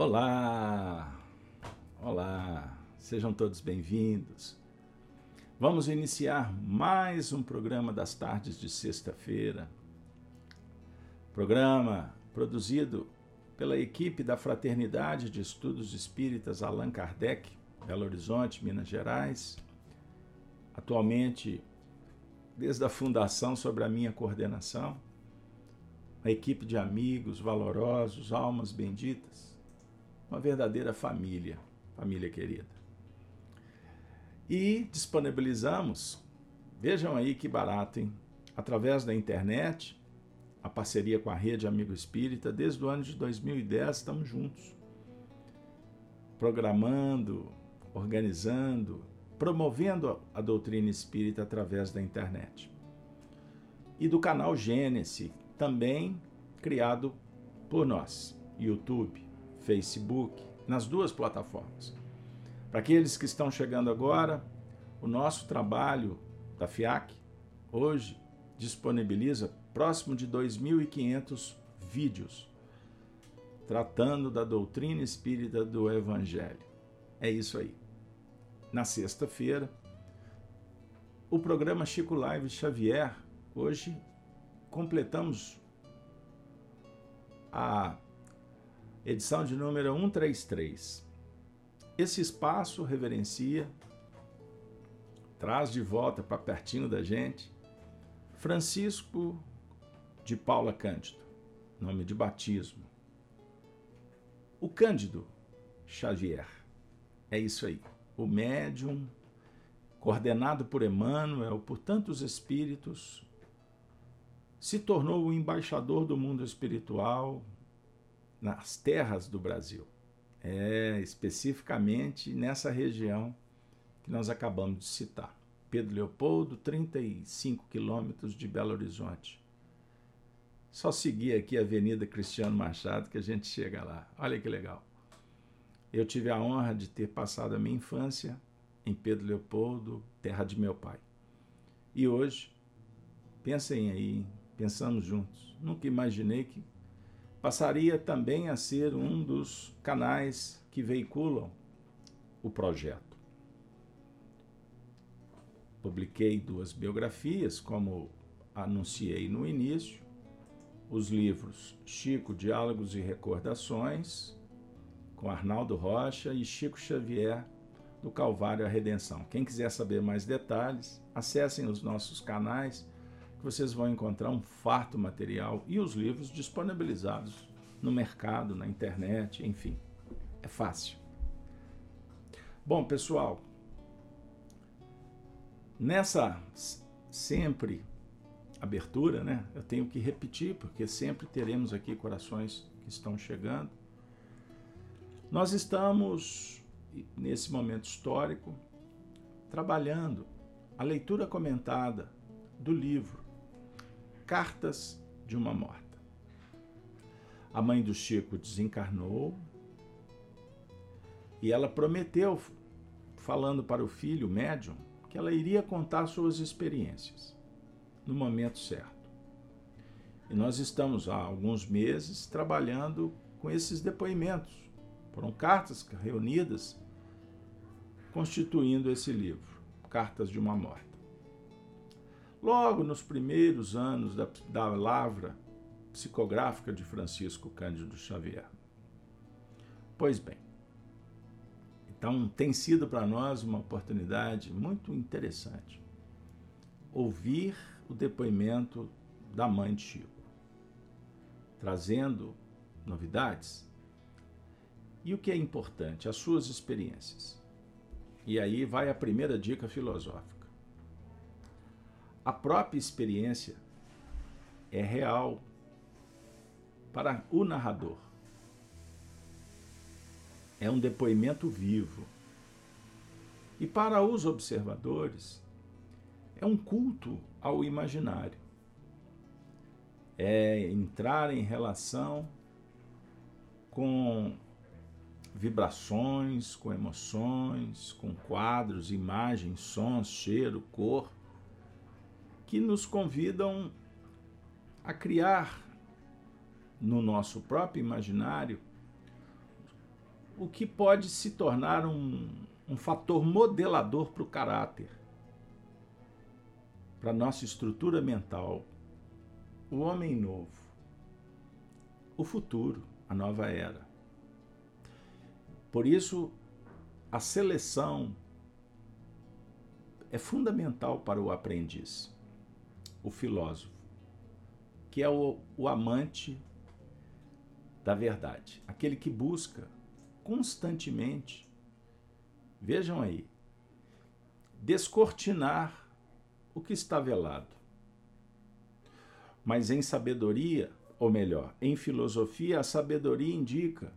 Olá! Olá! Sejam todos bem-vindos. Vamos iniciar mais um programa das tardes de sexta-feira. Programa produzido pela equipe da Fraternidade de Estudos Espíritas Allan Kardec, Belo Horizonte, Minas Gerais. Atualmente, desde a fundação, sobre a minha coordenação, uma equipe de amigos valorosos, almas benditas uma verdadeira família, família querida. E disponibilizamos, vejam aí que barato, hein? Através da internet, a parceria com a Rede Amigo Espírita, desde o ano de 2010 estamos juntos. Programando, organizando, promovendo a doutrina espírita através da internet. E do canal Gênesis, também criado por nós, YouTube. Facebook, nas duas plataformas. Para aqueles que estão chegando agora, o nosso trabalho da FIAC hoje disponibiliza próximo de 2.500 vídeos tratando da doutrina espírita do Evangelho. É isso aí. Na sexta-feira, o programa Chico Live Xavier, hoje completamos a edição de número 133. Esse espaço reverencia, traz de volta para pertinho da gente, Francisco de Paula Cândido, nome de batismo. O Cândido Xavier. É isso aí. O médium, coordenado por Emmanuel, por tantos espíritos, se tornou o embaixador do mundo espiritual, nas terras do Brasil. É especificamente nessa região que nós acabamos de citar. Pedro Leopoldo, 35 quilômetros de Belo Horizonte. Só seguir aqui a Avenida Cristiano Machado que a gente chega lá. Olha que legal. Eu tive a honra de ter passado a minha infância em Pedro Leopoldo, terra de meu pai. E hoje, pensem aí, pensamos juntos. Nunca imaginei que passaria também a ser um dos canais que veiculam o projeto. Publiquei duas biografias, como anunciei no início, os livros Chico, Diálogos e Recordações, com Arnaldo Rocha e Chico Xavier, do Calvário à Redenção. Quem quiser saber mais detalhes, acessem os nossos canais que vocês vão encontrar um farto material e os livros disponibilizados no mercado, na internet, enfim. É fácil. Bom, pessoal, nessa sempre abertura, né? Eu tenho que repetir porque sempre teremos aqui corações que estão chegando. Nós estamos nesse momento histórico trabalhando a leitura comentada do livro Cartas de uma Morta. A mãe do Chico desencarnou e ela prometeu, falando para o filho médium, que ela iria contar suas experiências no momento certo. E nós estamos há alguns meses trabalhando com esses depoimentos. Foram cartas reunidas constituindo esse livro, Cartas de uma Morte logo nos primeiros anos da, da lavra psicográfica de Francisco Cândido Xavier. Pois bem, então tem sido para nós uma oportunidade muito interessante ouvir o depoimento da mãe de Chico, trazendo novidades e o que é importante, as suas experiências. E aí vai a primeira dica filosófica a própria experiência é real para o narrador. É um depoimento vivo. E para os observadores, é um culto ao imaginário. É entrar em relação com vibrações, com emoções, com quadros, imagens, sons, cheiro, cor que nos convidam a criar no nosso próprio imaginário o que pode se tornar um, um fator modelador para o caráter, para a nossa estrutura mental, o homem novo, o futuro, a nova era. Por isso, a seleção é fundamental para o aprendiz, o filósofo, que é o, o amante da verdade, aquele que busca constantemente, vejam aí, descortinar o que está velado. Mas em sabedoria, ou melhor, em filosofia, a sabedoria indica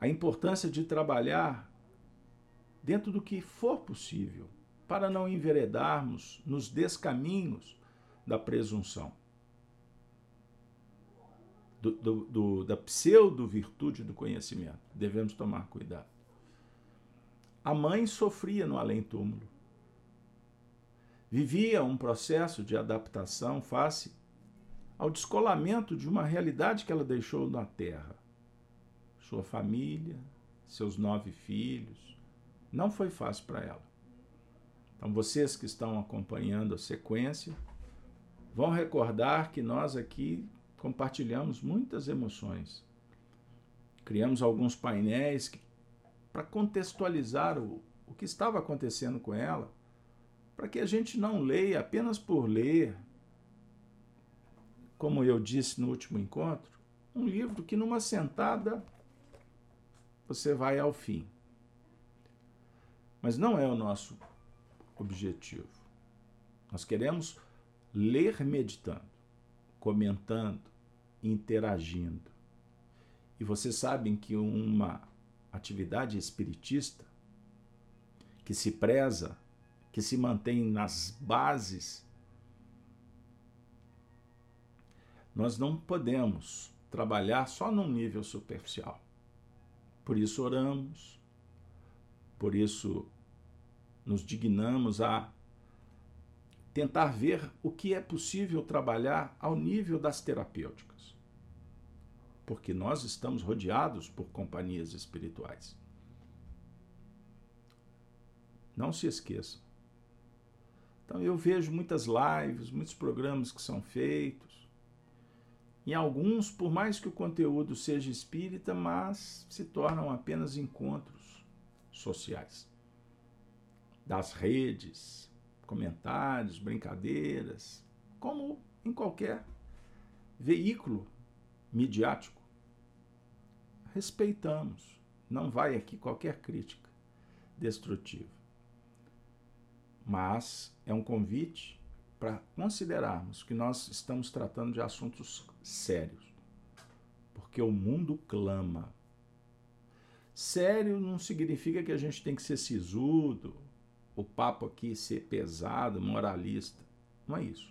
a importância de trabalhar dentro do que for possível, para não enveredarmos nos descaminhos da presunção, do, do, do, da pseudo-virtude do conhecimento. Devemos tomar cuidado. A mãe sofria no além-túmulo. Vivia um processo de adaptação face ao descolamento de uma realidade que ela deixou na terra sua família, seus nove filhos. Não foi fácil para ela. Então, vocês que estão acompanhando a sequência, vão recordar que nós aqui compartilhamos muitas emoções. Criamos alguns painéis para contextualizar o, o que estava acontecendo com ela, para que a gente não leia apenas por ler, como eu disse no último encontro, um livro que numa sentada você vai ao fim. Mas não é o nosso objetivo. Nós queremos ler meditando, comentando, interagindo. E vocês sabem que uma atividade espiritista que se preza, que se mantém nas bases, nós não podemos trabalhar só num nível superficial. Por isso oramos, por isso nos dignamos a tentar ver o que é possível trabalhar ao nível das terapêuticas. Porque nós estamos rodeados por companhias espirituais. Não se esqueçam. Então eu vejo muitas lives, muitos programas que são feitos, em alguns, por mais que o conteúdo seja espírita, mas se tornam apenas encontros sociais. Das redes, comentários, brincadeiras, como em qualquer veículo midiático. Respeitamos, não vai aqui qualquer crítica destrutiva. Mas é um convite para considerarmos que nós estamos tratando de assuntos sérios. Porque o mundo clama. Sério não significa que a gente tem que ser sisudo, o papo aqui ser pesado, moralista. Não é isso.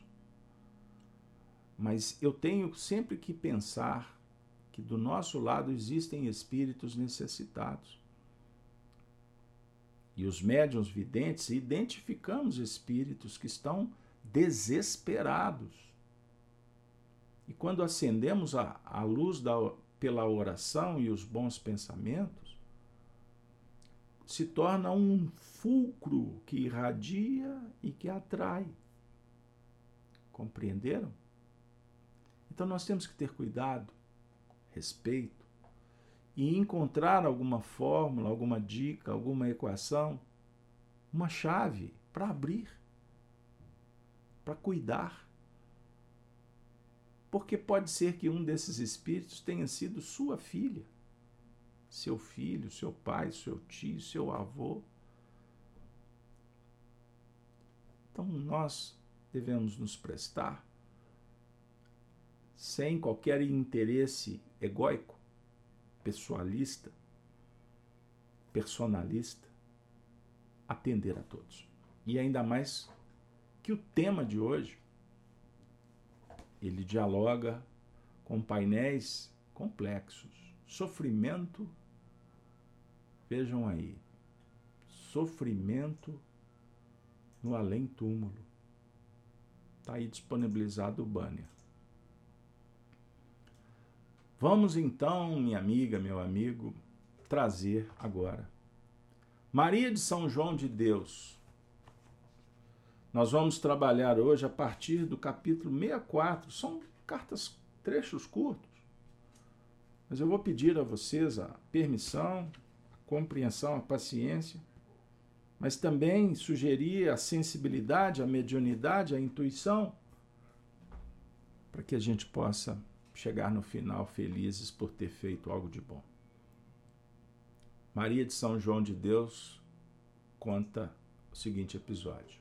Mas eu tenho sempre que pensar que do nosso lado existem espíritos necessitados. E os médiuns videntes identificamos espíritos que estão desesperados e quando acendemos a, a luz da, pela oração e os bons pensamentos, se torna um fulcro que irradia e que atrai. Compreenderam? Então nós temos que ter cuidado, respeito e encontrar alguma fórmula, alguma dica, alguma equação, uma chave para abrir, para cuidar porque pode ser que um desses espíritos tenha sido sua filha, seu filho, seu pai, seu tio, seu avô. Então nós devemos nos prestar sem qualquer interesse egóico, pessoalista, personalista, atender a todos. E ainda mais que o tema de hoje ele dialoga com painéis complexos. Sofrimento, vejam aí, sofrimento no além-túmulo. Está aí disponibilizado o banner. Vamos então, minha amiga, meu amigo, trazer agora. Maria de São João de Deus. Nós vamos trabalhar hoje a partir do capítulo 64. São cartas, trechos curtos. Mas eu vou pedir a vocês a permissão, compreensão, a paciência, mas também sugerir a sensibilidade, a mediunidade, a intuição, para que a gente possa chegar no final felizes por ter feito algo de bom. Maria de São João de Deus conta o seguinte episódio.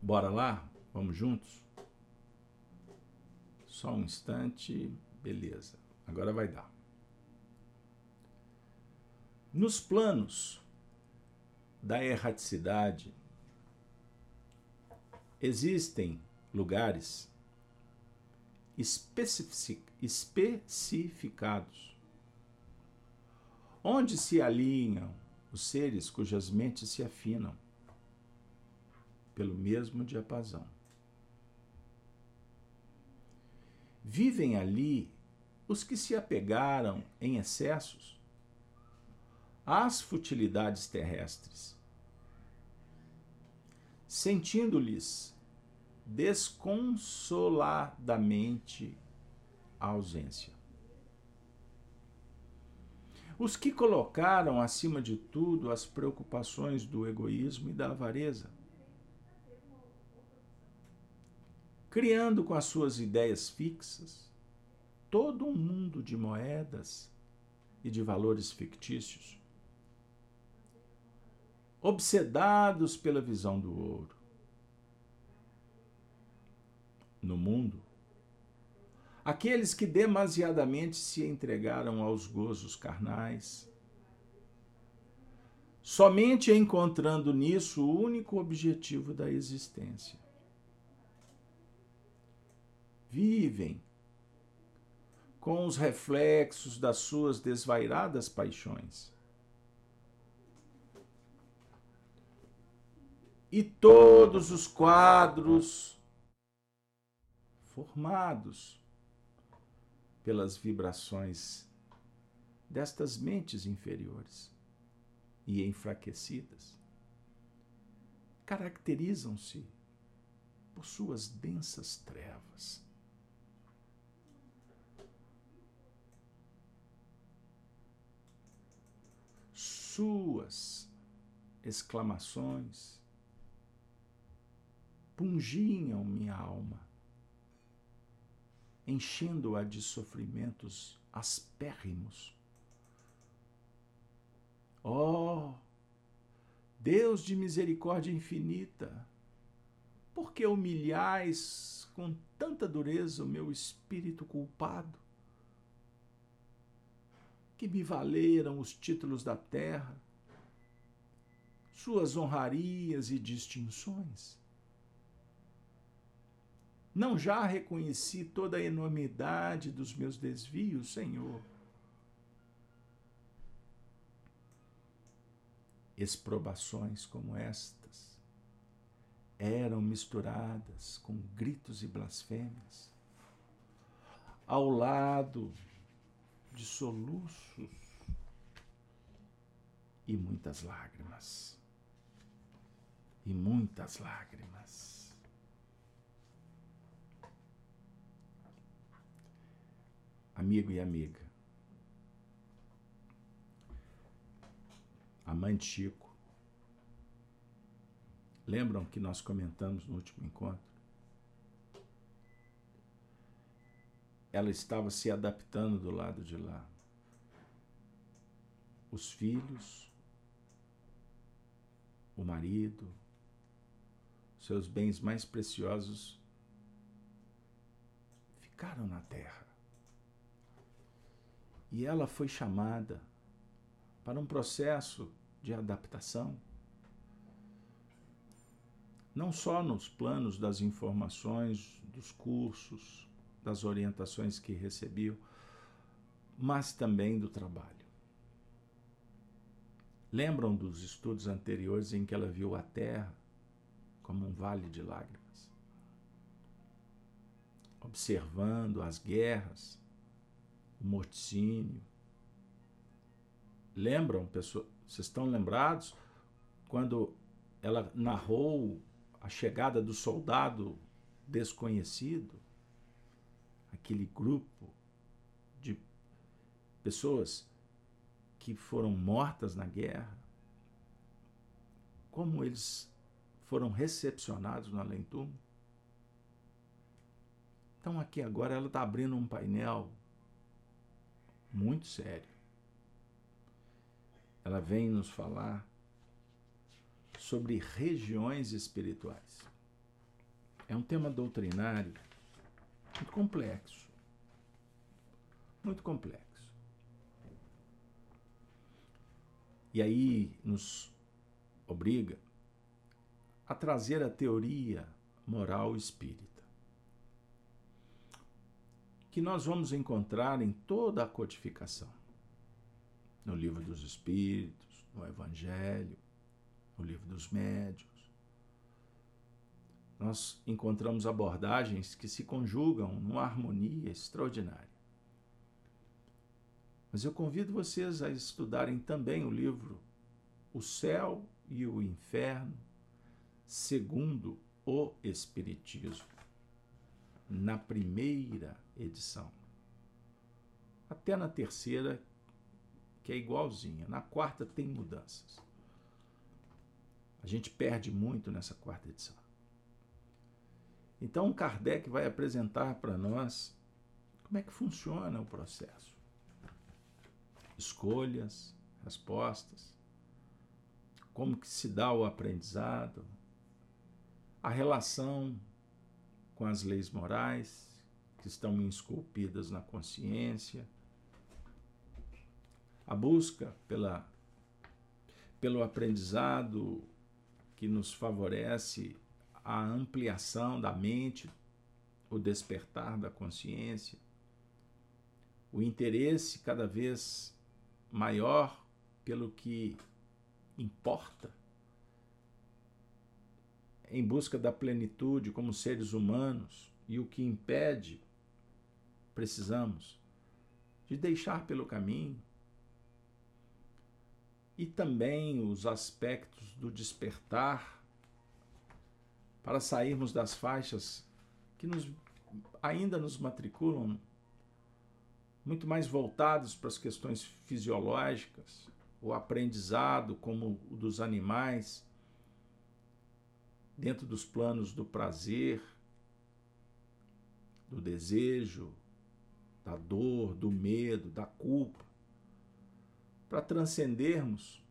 Bora lá? Vamos juntos? Só um instante, beleza. Agora vai dar. Nos planos da erraticidade, existem lugares especificados onde se alinham os seres cujas mentes se afinam pelo mesmo diapasão. Vivem ali os que se apegaram em excessos às futilidades terrestres, sentindo-lhes desconsoladamente a ausência. Os que colocaram acima de tudo as preocupações do egoísmo e da avareza, criando com as suas ideias fixas todo um mundo de moedas e de valores fictícios, obsedados pela visão do ouro, no mundo, aqueles que demasiadamente se entregaram aos gozos carnais, somente encontrando nisso o único objetivo da existência. Vivem com os reflexos das suas desvairadas paixões. E todos os quadros formados pelas vibrações destas mentes inferiores e enfraquecidas, caracterizam-se por suas densas trevas. Suas exclamações pungiam minha alma enchendo-a de sofrimentos aspérrimos. Oh, Deus de misericórdia infinita, por que humilhais com tanta dureza o meu espírito culpado? Que me valeram os títulos da terra, suas honrarias e distinções? Não já reconheci toda a enormidade dos meus desvios, Senhor. Exprobações como estas eram misturadas com gritos e blasfêmias, ao lado de soluços e muitas lágrimas. E muitas lágrimas. Amigo e amiga. A mãe de Chico. Lembram que nós comentamos no último encontro? Ela estava se adaptando do lado de lá. Os filhos, o marido, seus bens mais preciosos ficaram na terra. E ela foi chamada para um processo de adaptação, não só nos planos das informações, dos cursos, das orientações que recebeu, mas também do trabalho. Lembram dos estudos anteriores em que ela viu a Terra como um vale de lágrimas? Observando as guerras, o morticínio. Lembram, pessoal? Vocês estão lembrados quando ela narrou a chegada do soldado desconhecido? Aquele grupo de pessoas que foram mortas na guerra. Como eles foram recepcionados no além-túmulo? Então, aqui agora ela está abrindo um painel muito sério. Ela vem nos falar sobre regiões espirituais. É um tema doutrinário muito complexo. Muito complexo. E aí nos obriga a trazer a teoria moral espírita que nós vamos encontrar em toda a codificação. No livro dos Espíritos, no Evangelho, no livro dos Médios. Nós encontramos abordagens que se conjugam numa harmonia extraordinária. Mas eu convido vocês a estudarem também o livro O Céu e o Inferno, segundo o Espiritismo, na primeira edição. Até na terceira, que é igualzinha. Na quarta tem mudanças. A gente perde muito nessa quarta edição. Então, Kardec vai apresentar para nós como é que funciona o processo. Escolhas, respostas, como que se dá o aprendizado, a relação com as leis morais, que estão esculpidas na consciência, a busca pela, pelo aprendizado que nos favorece a ampliação da mente, o despertar da consciência, o interesse cada vez maior pelo que importa, em busca da plenitude como seres humanos, e o que impede precisamos de deixar pelo caminho e também os aspectos do despertar para sairmos das faixas que nos, ainda nos matriculam muito mais voltados para as questões fisiológicas, o aprendizado como o dos animais, dentro dos planos do prazer, do desejo, da dor, do medo, da culpa, para transcendermos,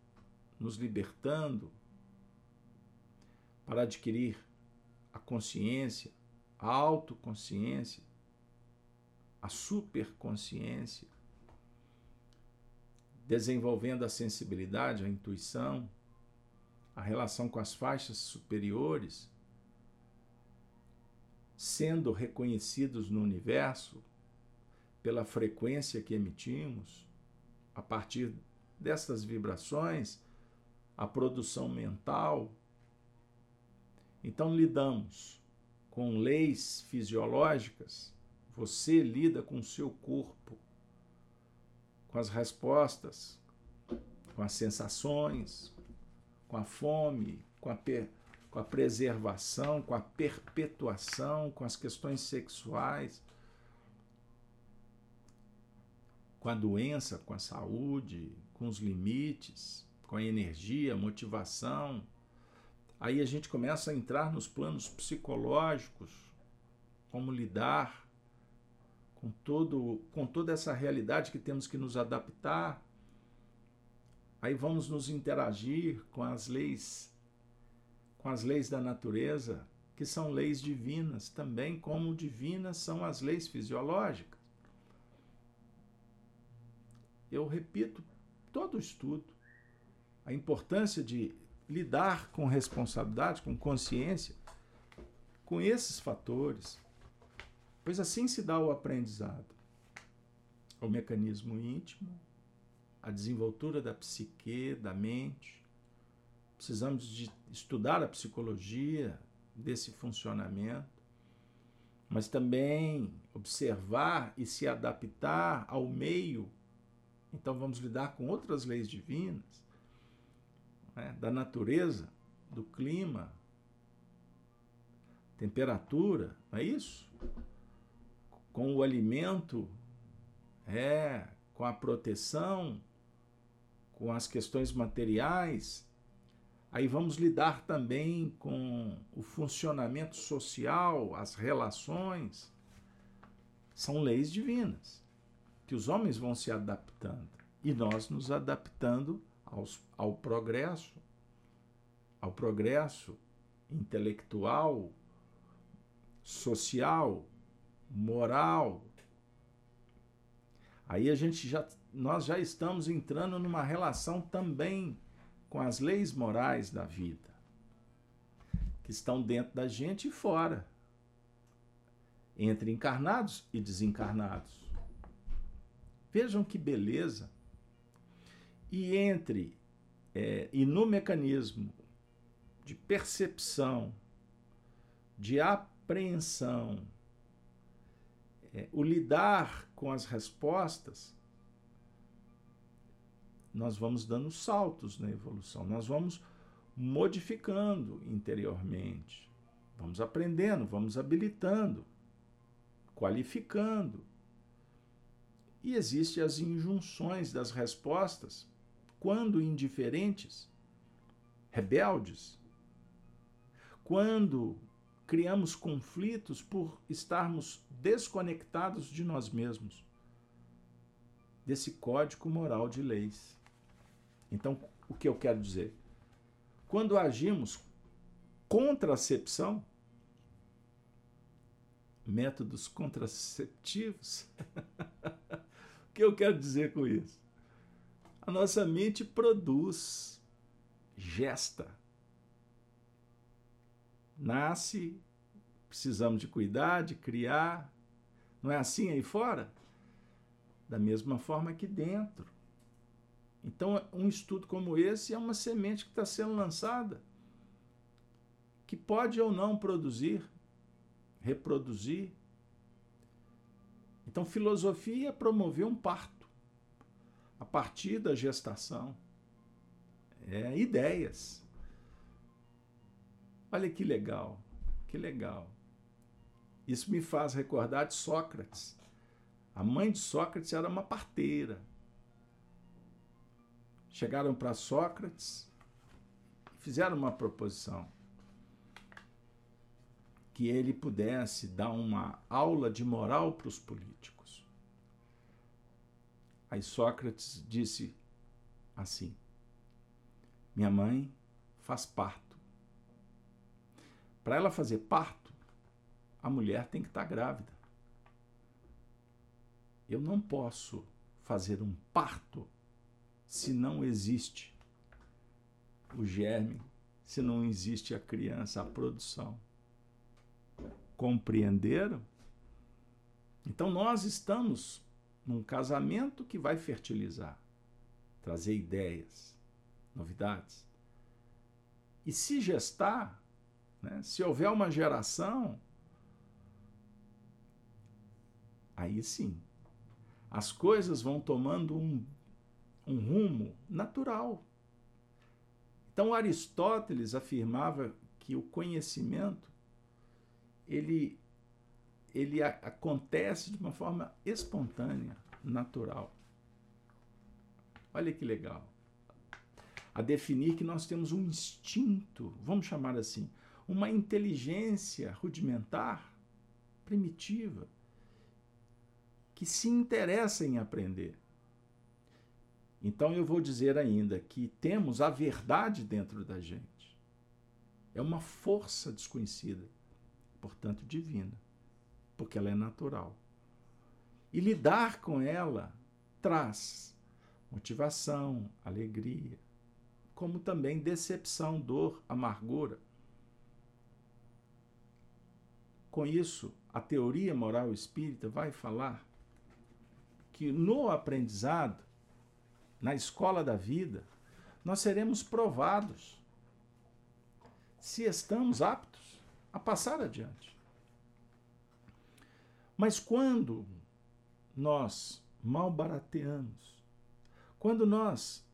nos libertando, para adquirir a consciência, a autoconsciência, a superconsciência, desenvolvendo a sensibilidade, a intuição, a relação com as faixas superiores, sendo reconhecidos no universo pela frequência que emitimos, a partir dessas vibrações, a produção mental. Então, lidamos com leis fisiológicas, você lida com o seu corpo, com as respostas, com as sensações, com a fome, com a, com a preservação, com a perpetuação, com as questões sexuais com a doença, com a saúde, com os limites, com a energia, motivação. Aí a gente começa a entrar nos planos psicológicos, como lidar com todo com toda essa realidade que temos que nos adaptar. Aí vamos nos interagir com as leis com as leis da natureza, que são leis divinas, também como divinas são as leis fisiológicas eu repito todo o estudo, a importância de lidar com responsabilidade, com consciência, com esses fatores, pois assim se dá o aprendizado. O mecanismo íntimo, a desenvoltura da psique, da mente. Precisamos de estudar a psicologia desse funcionamento. mas também observar e se adaptar ao meio. Então vamos lidar com outras leis divinas, né, da natureza, do clima, temperatura, não é isso? Com o alimento, é, com a proteção, com as questões materiais. Aí vamos lidar também com o funcionamento social, as relações. São leis divinas que os homens vão se adaptando e nós nos adaptando aos, ao progresso, ao progresso intelectual, social, moral. Aí a gente já nós já estamos entrando numa relação também com as leis morais da vida, que estão dentro da gente e fora, entre encarnados e desencarnados. Vejam que beleza! E entre é, e no mecanismo de percepção, de apreensão, é, o lidar com as respostas, nós vamos dando saltos na evolução, nós vamos modificando interiormente, vamos aprendendo, vamos habilitando, qualificando. E existem as injunções das respostas, quando indiferentes, rebeldes, quando criamos conflitos por estarmos desconectados de nós mesmos, desse código moral de leis. Então, o que eu quero dizer? Quando agimos contracepção, métodos contraceptivos, que eu quero dizer com isso? A nossa mente produz, gesta, nasce, precisamos de cuidar, de criar. Não é assim aí fora? Da mesma forma que dentro. Então, um estudo como esse é uma semente que está sendo lançada, que pode ou não produzir, reproduzir. Então, filosofia promover um parto a partir da gestação. É ideias. Olha que legal, que legal. Isso me faz recordar de Sócrates. A mãe de Sócrates era uma parteira. Chegaram para Sócrates fizeram uma proposição que ele pudesse dar uma aula de moral para os políticos. Aí Sócrates disse assim: Minha mãe faz parto para ela fazer parto, a mulher tem que estar tá grávida. Eu não posso fazer um parto se não existe o germe, se não existe a criança, a produção. Compreenderam? Então nós estamos num casamento que vai fertilizar, trazer ideias, novidades. E se gestar, né? Se houver uma geração, aí sim, as coisas vão tomando um, um rumo natural. Então Aristóteles afirmava que o conhecimento ele ele acontece de uma forma espontânea, natural. Olha que legal. A definir que nós temos um instinto, vamos chamar assim, uma inteligência rudimentar, primitiva, que se interessa em aprender. Então eu vou dizer ainda que temos a verdade dentro da gente. É uma força desconhecida, portanto divina, porque ela é natural. E lidar com ela traz motivação, alegria, como também decepção, dor, amargura. Com isso, a teoria moral espírita vai falar que no aprendizado, na escola da vida, nós seremos provados se estamos aptos a passar adiante. Mas quando nós malbarateamos, quando nós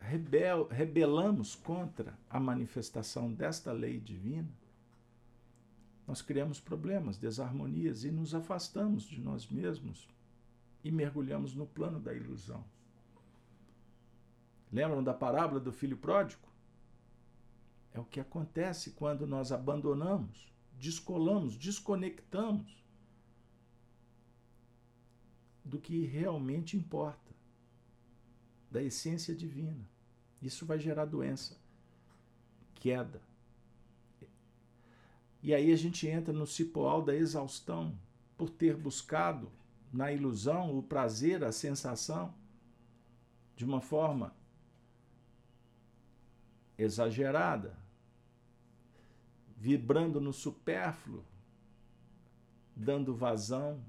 rebel, rebelamos contra a manifestação desta lei divina, nós criamos problemas, desarmonias e nos afastamos de nós mesmos e mergulhamos no plano da ilusão. Lembram da parábola do filho pródigo? É o que acontece quando nós abandonamos, descolamos, desconectamos do que realmente importa, da essência divina. Isso vai gerar doença, queda. E aí a gente entra no cipoal da exaustão por ter buscado na ilusão o prazer, a sensação, de uma forma exagerada, vibrando no supérfluo, dando vazão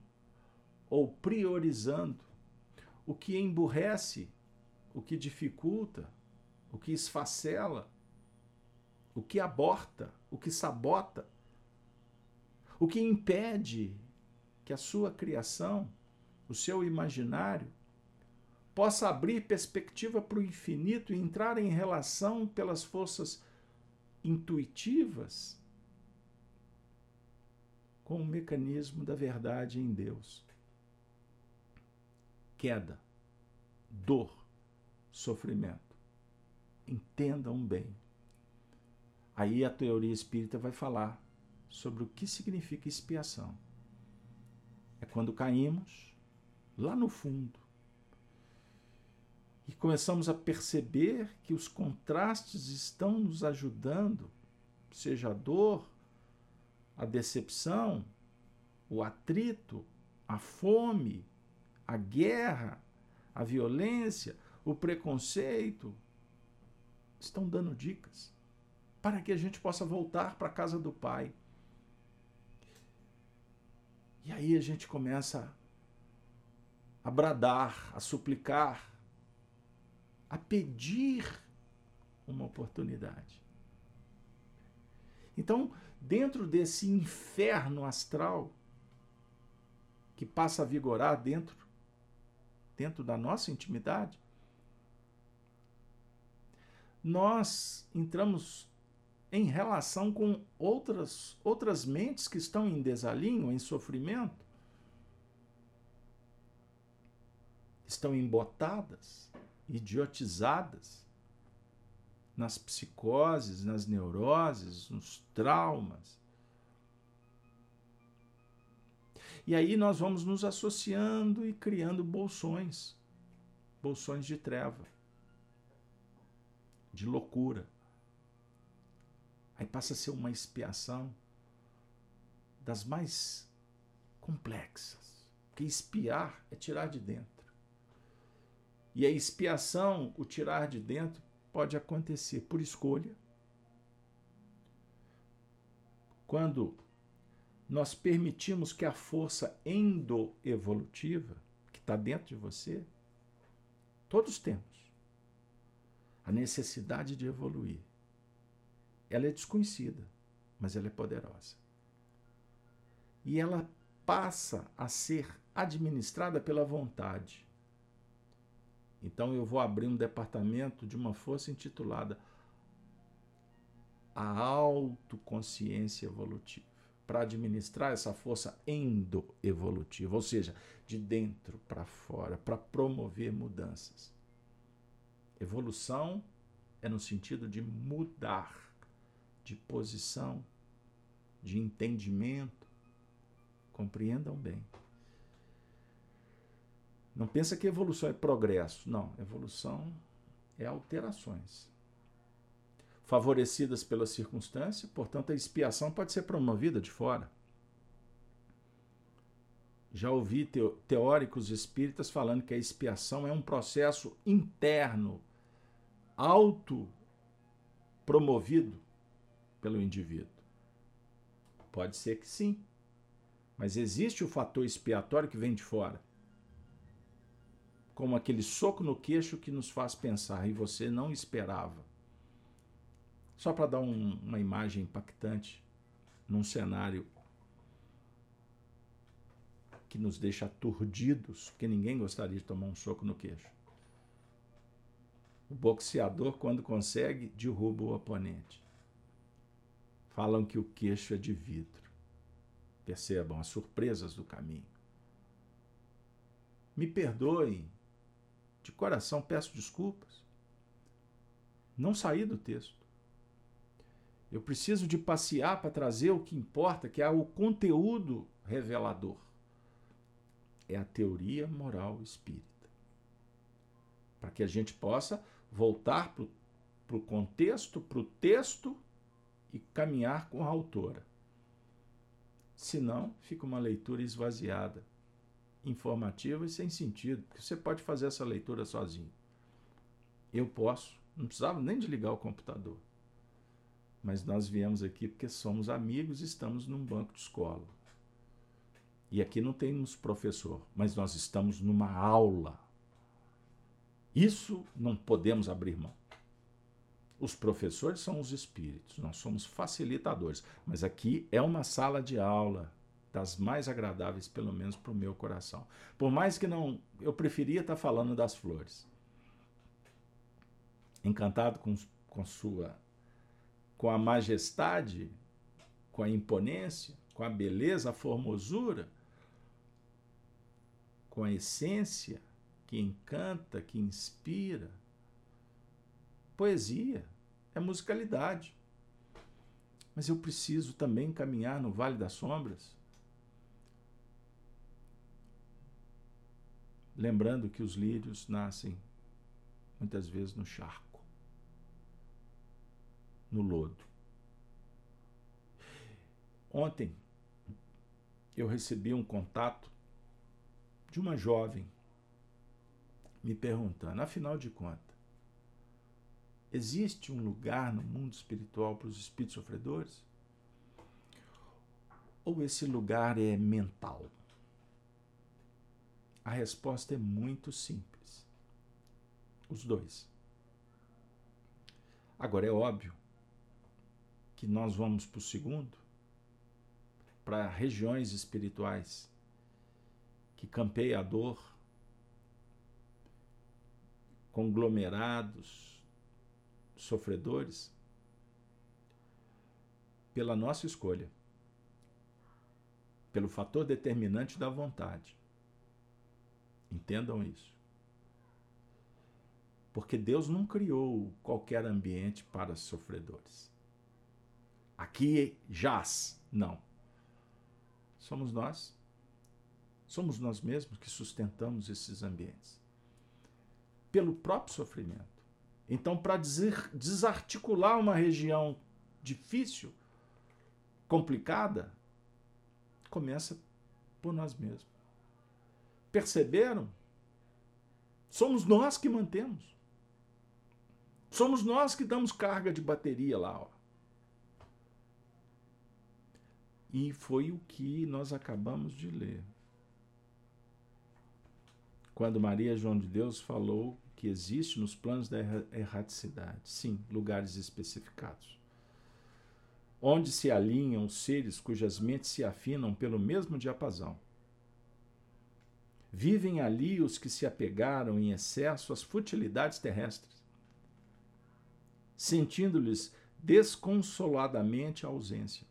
ou priorizando o que emburrece, o que dificulta, o que esfacela, o que aborta, o que sabota, o que impede que a sua criação, o seu imaginário, possa abrir perspectiva para o infinito e entrar em relação pelas forças intuitivas com o mecanismo da verdade em Deus. Queda, dor, sofrimento entendam bem. Aí a teoria espírita vai falar sobre o que significa expiação. É quando caímos lá no fundo e começamos a perceber que os contrastes estão nos ajudando, seja a dor, a decepção, o atrito, a fome, a guerra, a violência, o preconceito, estão dando dicas para que a gente possa voltar para a casa do Pai. E aí a gente começa a bradar, a suplicar, a pedir uma oportunidade. Então, dentro desse inferno astral que passa a vigorar dentro dentro da nossa intimidade, nós entramos em relação com outras, outras mentes que estão em desalinho, em sofrimento, estão embotadas, idiotizadas nas psicoses, nas neuroses, nos traumas. E aí nós vamos nos associando e criando bolsões, bolsões de treva de loucura. Aí passa a ser uma expiação das mais complexas. Porque espiar é tirar de dentro. E a expiação, o tirar de dentro, pode acontecer por escolha. Quando nós permitimos que a força endoevolutiva, que está dentro de você, todos temos, a necessidade de evoluir. Ela é desconhecida, mas ela é poderosa. E ela passa a ser administrada pela vontade. Então eu vou abrir um departamento de uma força intitulada a autoconsciência evolutiva, para administrar essa força endoevolutiva, ou seja, de dentro para fora, para promover mudanças. Evolução é no sentido de mudar de posição, de entendimento. Compreendam bem. Não pensa que evolução é progresso. Não, evolução é alterações. Favorecidas pela circunstância, portanto, a expiação pode ser promovida de fora. Já ouvi teóricos espíritas falando que a expiação é um processo interno auto promovido pelo indivíduo? Pode ser que sim. Mas existe o fator expiatório que vem de fora. Como aquele soco no queixo que nos faz pensar e você não esperava. Só para dar um, uma imagem impactante, num cenário que nos deixa aturdidos, porque ninguém gostaria de tomar um soco no queixo. O boxeador, quando consegue, derruba o oponente. Falam que o queixo é de vidro. Percebam as surpresas do caminho. Me perdoem, de coração peço desculpas. Não saí do texto. Eu preciso de passear para trazer o que importa, que é o conteúdo revelador. É a teoria moral espírita. Para que a gente possa voltar para o contexto, para o texto e caminhar com a autora. Senão, fica uma leitura esvaziada, informativa e sem sentido, porque você pode fazer essa leitura sozinho. Eu posso, não precisava nem de ligar o computador. Mas nós viemos aqui porque somos amigos e estamos num banco de escola. E aqui não temos professor, mas nós estamos numa aula. Isso não podemos abrir mão. Os professores são os espíritos, nós somos facilitadores, mas aqui é uma sala de aula das mais agradáveis, pelo menos para o meu coração. Por mais que não, eu preferia estar falando das flores. Encantado com, com sua com a majestade, com a imponência, com a beleza, a formosura, com a essência que encanta, que inspira. Poesia é musicalidade. Mas eu preciso também caminhar no Vale das Sombras. Lembrando que os lírios nascem muitas vezes no charco no lodo. Ontem eu recebi um contato de uma jovem me perguntando, afinal de contas, existe um lugar no mundo espiritual para os espíritos sofredores? Ou esse lugar é mental? A resposta é muito simples. Os dois. Agora é óbvio que nós vamos para o segundo, para regiões espirituais que campeia a dor, conglomerados, sofredores, pela nossa escolha, pelo fator determinante da vontade. Entendam isso. Porque Deus não criou qualquer ambiente para sofredores aqui jaz. Não. Somos nós. Somos nós mesmos que sustentamos esses ambientes. Pelo próprio sofrimento. Então, para desarticular uma região difícil, complicada, começa por nós mesmos. Perceberam? Somos nós que mantemos. Somos nós que damos carga de bateria lá. Ó. E foi o que nós acabamos de ler. Quando Maria João de Deus falou que existe nos planos da erraticidade, sim, lugares especificados, onde se alinham seres cujas mentes se afinam pelo mesmo diapasão. Vivem ali os que se apegaram em excesso às futilidades terrestres, sentindo-lhes desconsoladamente a ausência.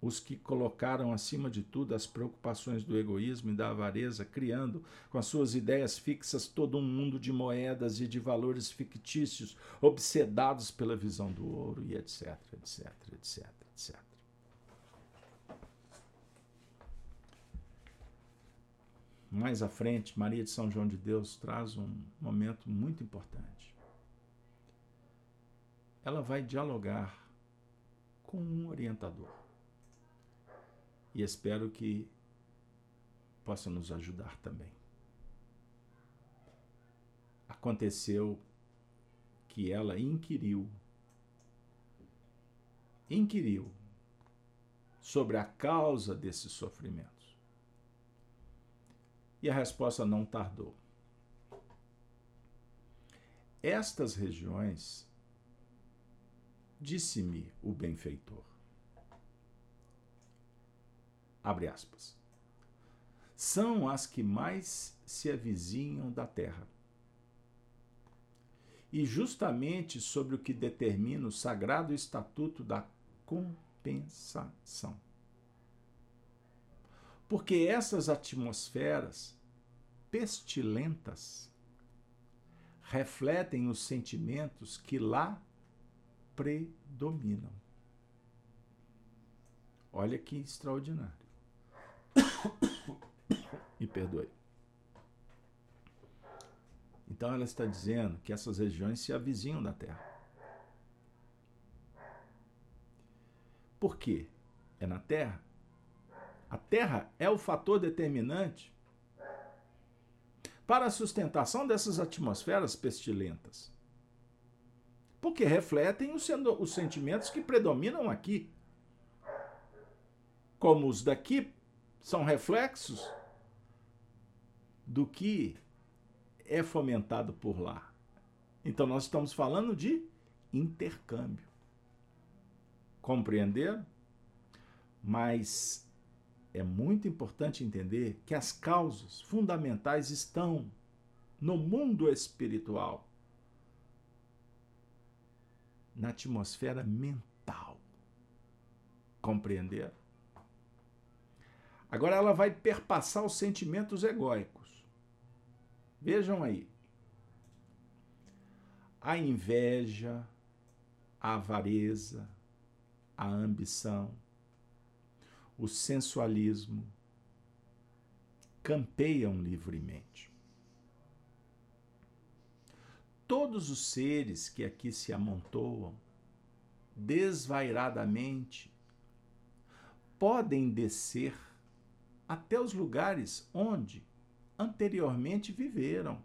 os que colocaram acima de tudo as preocupações do egoísmo e da avareza, criando com as suas ideias fixas todo um mundo de moedas e de valores fictícios, obsedados pela visão do ouro e etc, etc, etc, etc. Mais à frente, Maria de São João de Deus traz um momento muito importante. Ela vai dialogar com um orientador e espero que possa nos ajudar também. Aconteceu que ela inquiriu, inquiriu sobre a causa desses sofrimentos. E a resposta não tardou. Estas regiões Disse-me o benfeitor. Abre aspas. São as que mais se avizinham da terra. E justamente sobre o que determina o sagrado estatuto da compensação. Porque essas atmosferas pestilentas refletem os sentimentos que lá predominam. Olha que extraordinário. Me perdoe. Então ela está dizendo que essas regiões se avizinham da Terra. Por quê? É na Terra. A Terra é o fator determinante para a sustentação dessas atmosferas pestilentas. Porque refletem os, os sentimentos que predominam aqui. Como os daqui são reflexos do que é fomentado por lá. Então nós estamos falando de intercâmbio. Compreender? Mas é muito importante entender que as causas fundamentais estão no mundo espiritual, na atmosfera mental. Compreender? Agora ela vai perpassar os sentimentos egóicos. Vejam aí. A inveja, a avareza, a ambição, o sensualismo campeiam livremente. Todos os seres que aqui se amontoam desvairadamente podem descer até os lugares onde anteriormente viveram,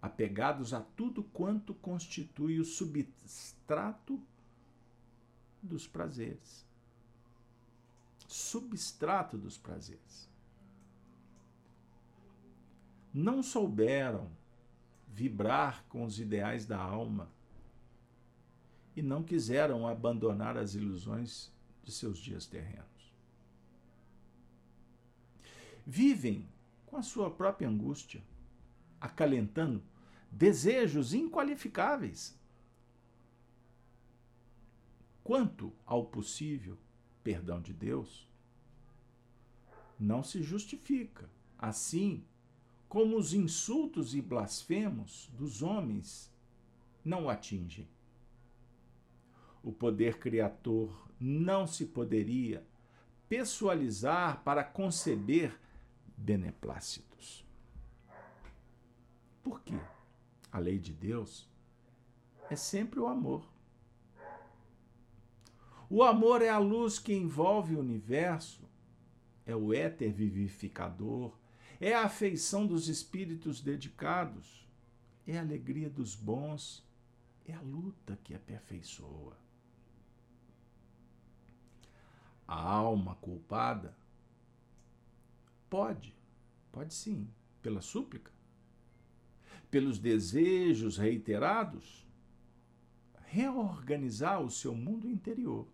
apegados a tudo quanto constitui o substrato dos prazeres substrato dos prazeres. Não souberam vibrar com os ideais da alma e não quiseram abandonar as ilusões de seus dias terrenos. Vivem com a sua própria angústia, acalentando desejos inqualificáveis. Quanto ao possível perdão de Deus, não se justifica. Assim como os insultos e blasfemos dos homens não o atingem. O poder criador não se poderia pessoalizar para conceber beneplácitos. Por quê? A lei de Deus é sempre o amor. O amor é a luz que envolve o universo, é o éter vivificador, é a afeição dos espíritos dedicados, é a alegria dos bons, é a luta que aperfeiçoa. A alma culpada pode, pode sim, pela súplica, pelos desejos reiterados, reorganizar o seu mundo interior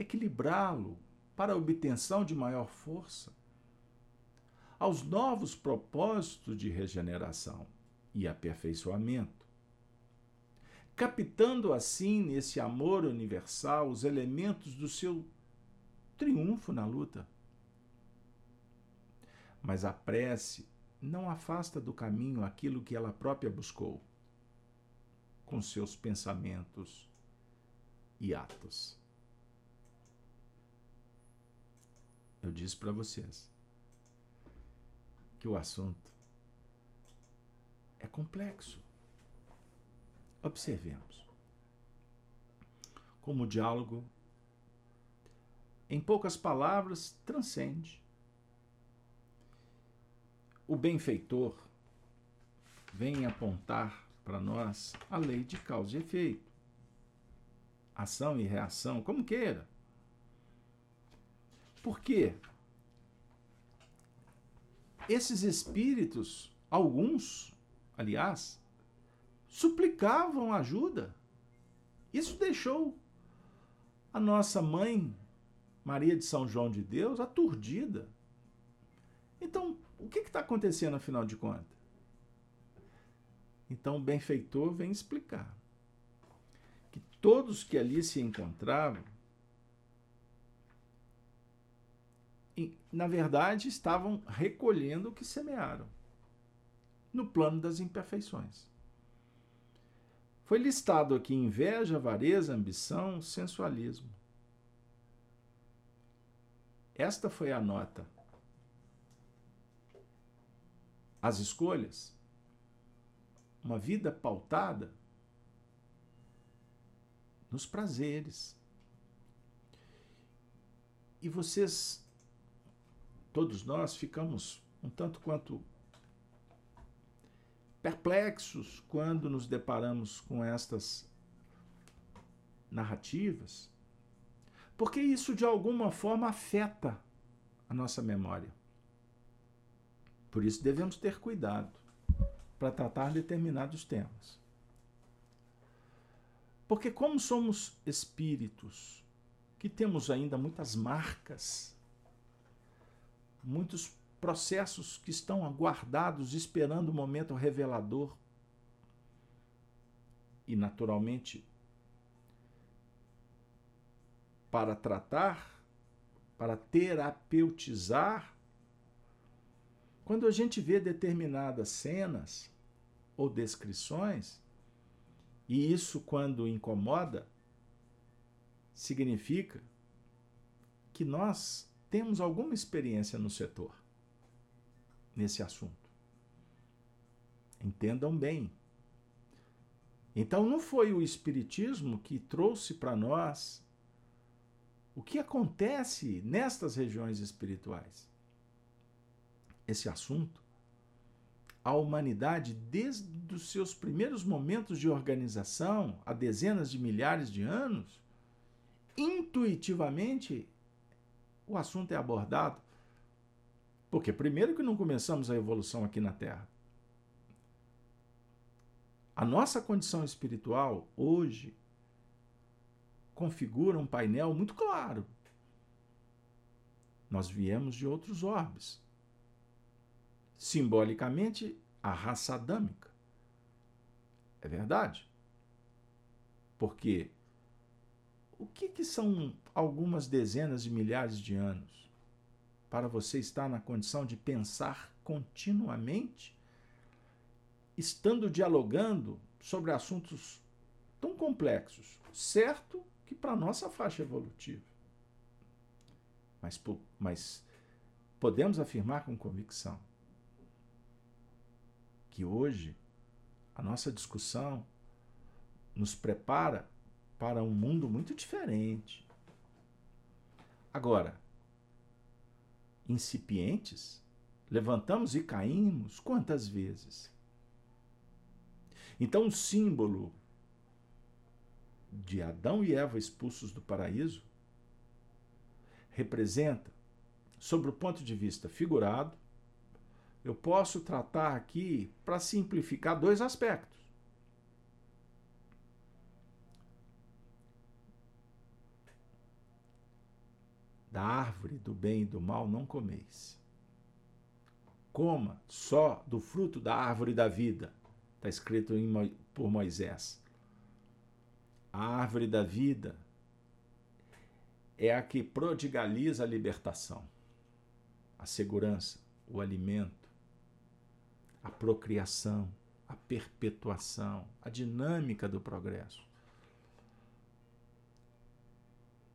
equilibrá-lo para a obtenção de maior força, aos novos propósitos de regeneração e aperfeiçoamento, captando assim nesse amor universal os elementos do seu triunfo na luta. Mas a prece não afasta do caminho aquilo que ela própria buscou, com seus pensamentos e atos. Eu disse para vocês que o assunto é complexo. Observemos como o diálogo, em poucas palavras, transcende. O benfeitor vem apontar para nós a lei de causa e efeito, ação e reação, como queira. Porque esses espíritos, alguns, aliás, suplicavam ajuda. Isso deixou a nossa mãe, Maria de São João de Deus, aturdida. Então, o que está acontecendo afinal de contas? Então, o benfeitor vem explicar que todos que ali se encontravam, na verdade, estavam recolhendo o que semearam no plano das imperfeições. Foi listado aqui inveja, avareza, ambição, sensualismo. Esta foi a nota. As escolhas. Uma vida pautada nos prazeres. E vocês, todos nós, ficamos um tanto quanto perplexos quando nos deparamos com estas narrativas, porque isso de alguma forma afeta a nossa memória. Por isso devemos ter cuidado para tratar determinados temas. Porque, como somos espíritos que temos ainda muitas marcas, muitos processos que estão aguardados, esperando o momento revelador. E, naturalmente, para tratar, para terapeutizar, quando a gente vê determinadas cenas ou descrições, e isso, quando incomoda, significa que nós temos alguma experiência no setor nesse assunto. Entendam bem. Então, não foi o Espiritismo que trouxe para nós o que acontece nestas regiões espirituais. Esse assunto, a humanidade, desde os seus primeiros momentos de organização, há dezenas de milhares de anos, intuitivamente, o assunto é abordado porque, primeiro, que não começamos a evolução aqui na Terra. A nossa condição espiritual, hoje, configura um painel muito claro. Nós viemos de outros orbes. Simbolicamente, a raça adâmica. É verdade. Porque o que, que são algumas dezenas de milhares de anos? para você estar na condição de pensar continuamente, estando dialogando sobre assuntos tão complexos, certo que para nossa faixa evolutiva. Mas, mas podemos afirmar com convicção que hoje a nossa discussão nos prepara para um mundo muito diferente. Agora, incipientes, levantamos e caímos quantas vezes? Então, o símbolo de Adão e Eva expulsos do paraíso representa, sobre o ponto de vista figurado, eu posso tratar aqui para simplificar dois aspectos. Da árvore do bem e do mal não comeis. Coma só do fruto da árvore da vida. Está escrito em, por Moisés. A árvore da vida é a que prodigaliza a libertação, a segurança, o alimento, a procriação, a perpetuação, a dinâmica do progresso.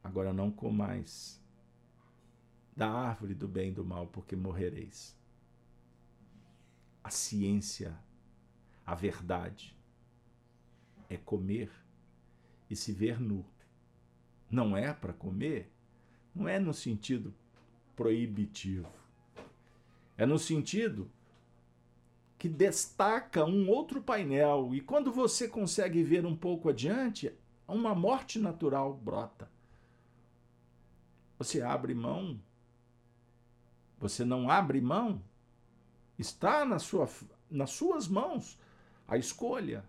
Agora não comais da árvore do bem e do mal, porque morrereis. A ciência, a verdade, é comer e se ver nu. Não é para comer, não é no sentido proibitivo. É no sentido que destaca um outro painel e quando você consegue ver um pouco adiante, uma morte natural brota. Você abre mão você não abre mão, está na sua, nas suas mãos a escolha,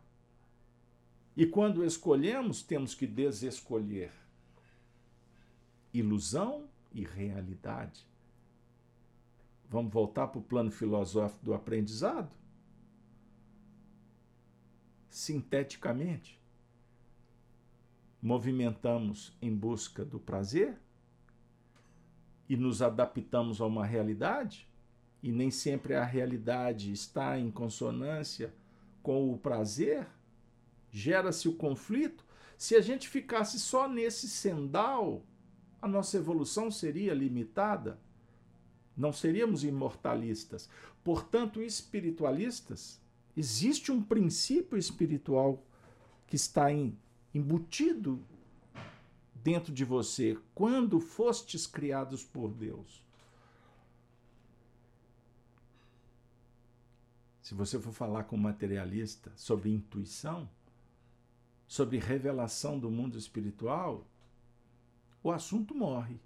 E quando escolhemos, temos que desescolher ilusão e realidade. Vamos voltar para o plano filosófico do aprendizado? Sinteticamente, movimentamos em busca do prazer e nos adaptamos a uma realidade, e nem sempre a realidade está em consonância com o prazer, gera-se o conflito. Se a gente ficasse só nesse sendal, a nossa evolução seria limitada, não seríamos imortalistas. Portanto, espiritualistas, existe um princípio espiritual que está em, embutido dentro de você quando fostes criados por Deus. Se você for falar com um materialista sobre intuição, sobre revelação do mundo espiritual, o assunto morre.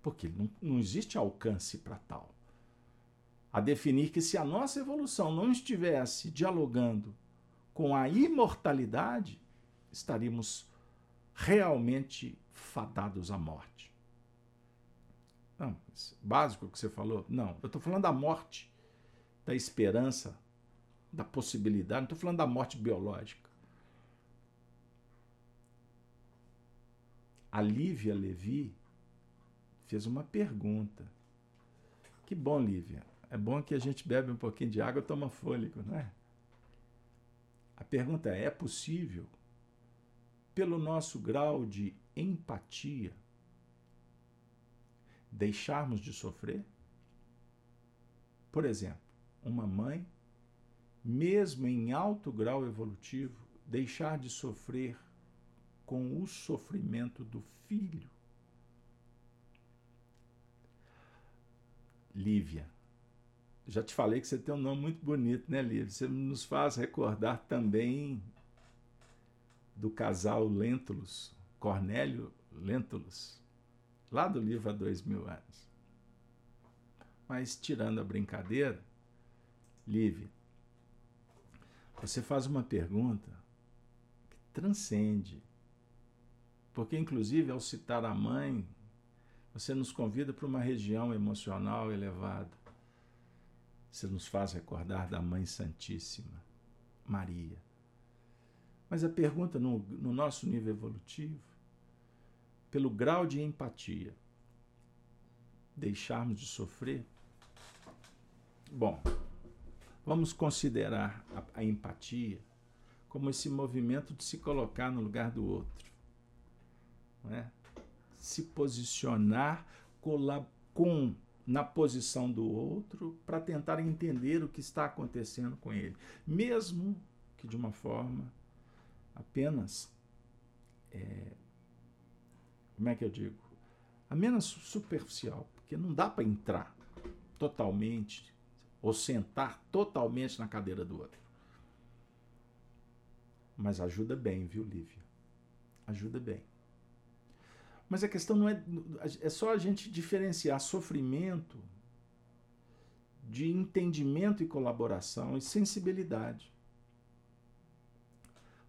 Porque não, não existe alcance para tal. A definir que se a nossa evolução não estivesse dialogando com a imortalidade, estaríamos realmente fadados à morte. Não, básico que você falou? Não, eu estou falando da morte, da esperança, da possibilidade, não estou falando da morte biológica. A Lívia Levi fez uma pergunta. Que bom, Lívia. É bom que a gente bebe um pouquinho de água e toma fôlego, não é? A pergunta é: é possível, pelo nosso grau de empatia, deixarmos de sofrer? Por exemplo, uma mãe, mesmo em alto grau evolutivo, deixar de sofrer com o sofrimento do filho. Lívia. Já te falei que você tem um nome muito bonito, né, Lívia? Você nos faz recordar também do casal Lentulus, Cornélio Lentulus, lá do livro há dois mil anos. Mas, tirando a brincadeira, Lívia, você faz uma pergunta que transcende porque, inclusive, ao citar a mãe, você nos convida para uma região emocional elevada. Você nos faz recordar da Mãe Santíssima, Maria. Mas a pergunta, no, no nosso nível evolutivo, pelo grau de empatia, deixarmos de sofrer? Bom, vamos considerar a, a empatia como esse movimento de se colocar no lugar do outro né? se posicionar com na posição do outro para tentar entender o que está acontecendo com ele, mesmo que de uma forma apenas é, como é que eu digo apenas superficial, porque não dá para entrar totalmente ou sentar totalmente na cadeira do outro. Mas ajuda bem, viu, Lívia? Ajuda bem. Mas a questão não é. É só a gente diferenciar sofrimento de entendimento e colaboração e sensibilidade.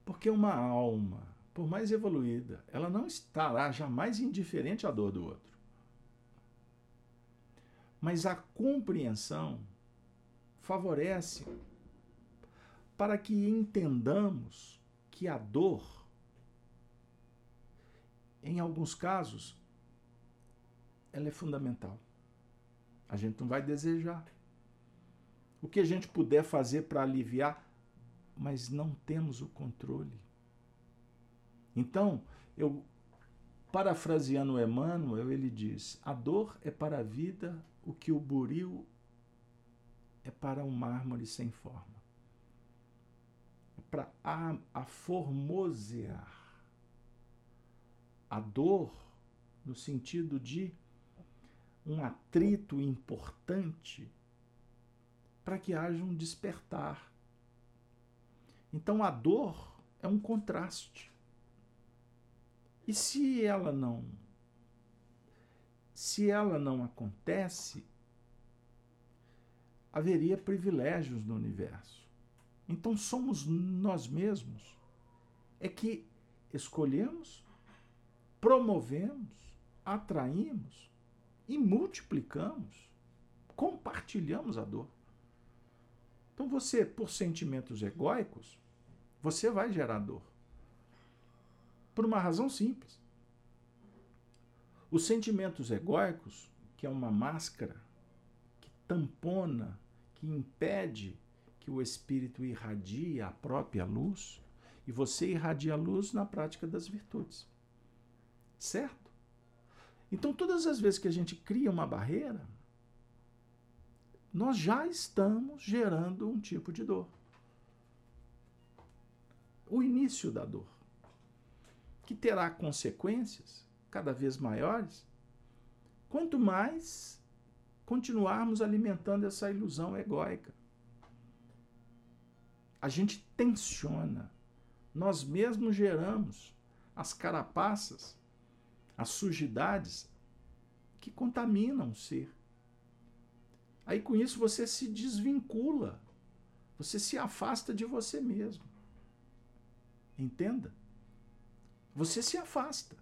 Porque uma alma, por mais evoluída, ela não estará jamais indiferente à dor do outro. Mas a compreensão favorece para que entendamos que a dor em alguns casos, ela é fundamental. A gente não vai desejar. O que a gente puder fazer para aliviar, mas não temos o controle. Então, eu parafraseando Emmanuel, ele diz: a dor é para a vida o que o buril é para um mármore sem forma. É para aformosear a dor no sentido de um atrito importante para que haja um despertar. Então a dor é um contraste. E se ela não se ela não acontece, haveria privilégios no universo. Então somos nós mesmos é que escolhemos, promovemos, atraímos e multiplicamos, compartilhamos a dor. Então você, por sentimentos egóicos, você vai gerar dor. Por uma razão simples. Os sentimentos egóicos, que é uma máscara que tampona, que impede que o espírito irradie a própria luz, e você irradia a luz na prática das virtudes. Certo? Então, todas as vezes que a gente cria uma barreira, nós já estamos gerando um tipo de dor. O início da dor, que terá consequências cada vez maiores, quanto mais continuarmos alimentando essa ilusão egóica. A gente tensiona nós mesmos geramos as carapaças, as sujidades que contaminam o ser. Aí com isso você se desvincula, você se afasta de você mesmo. Entenda? Você se afasta.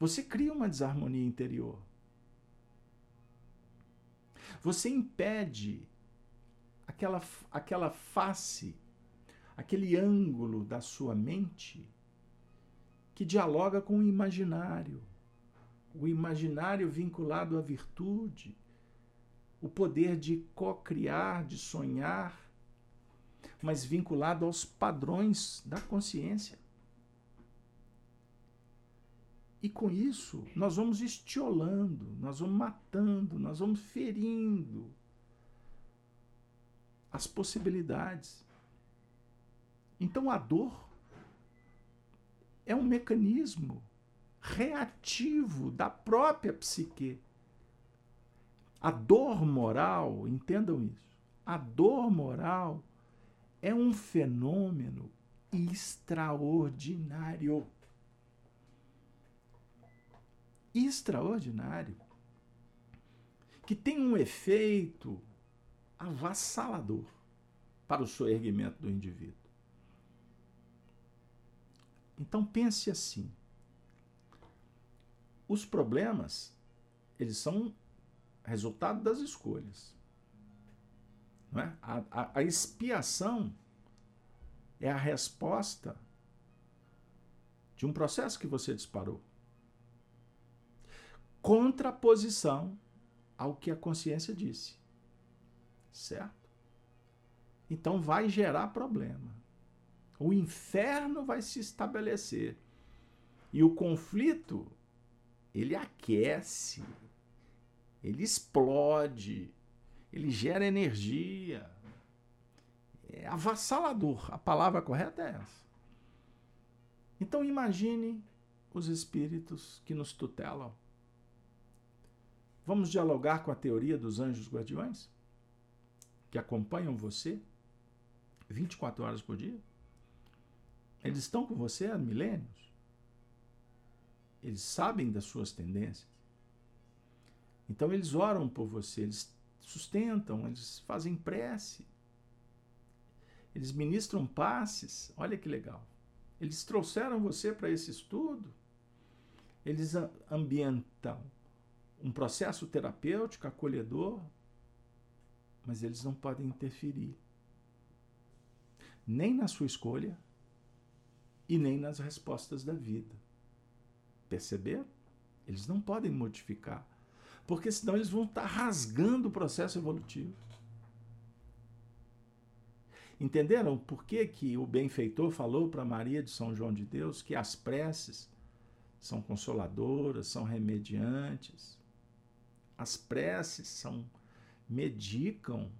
Você cria uma desarmonia interior. Você impede aquela, aquela face aquele ângulo da sua mente que dialoga com o imaginário, o imaginário vinculado à virtude, o poder de co-criar, de sonhar, mas vinculado aos padrões da consciência. E com isso, nós vamos estiolando, nós vamos matando, nós vamos ferindo as possibilidades. Então a dor é um mecanismo reativo da própria psique. A dor moral, entendam isso, a dor moral é um fenômeno extraordinário. Extraordinário. Que tem um efeito avassalador para o soerguimento do indivíduo. Então pense assim: os problemas eles são resultado das escolhas. Não é? a, a, a expiação é a resposta de um processo que você disparou. Contraposição ao que a consciência disse. Certo? Então vai gerar problema o inferno vai se estabelecer. E o conflito, ele aquece, ele explode, ele gera energia. É avassalador. A palavra correta é essa. Então imagine os espíritos que nos tutelam. Vamos dialogar com a teoria dos anjos guardiões? Que acompanham você 24 horas por dia? Eles estão com você há milênios. Eles sabem das suas tendências. Então eles oram por você, eles sustentam, eles fazem prece. Eles ministram passes. Olha que legal. Eles trouxeram você para esse estudo. Eles ambientam um processo terapêutico acolhedor, mas eles não podem interferir nem na sua escolha, e nem nas respostas da vida. Perceber? Eles não podem modificar, porque senão eles vão estar rasgando o processo evolutivo. Entenderam por que, que o benfeitor falou para Maria de São João de Deus que as preces são consoladoras, são remediantes? As preces são medicam,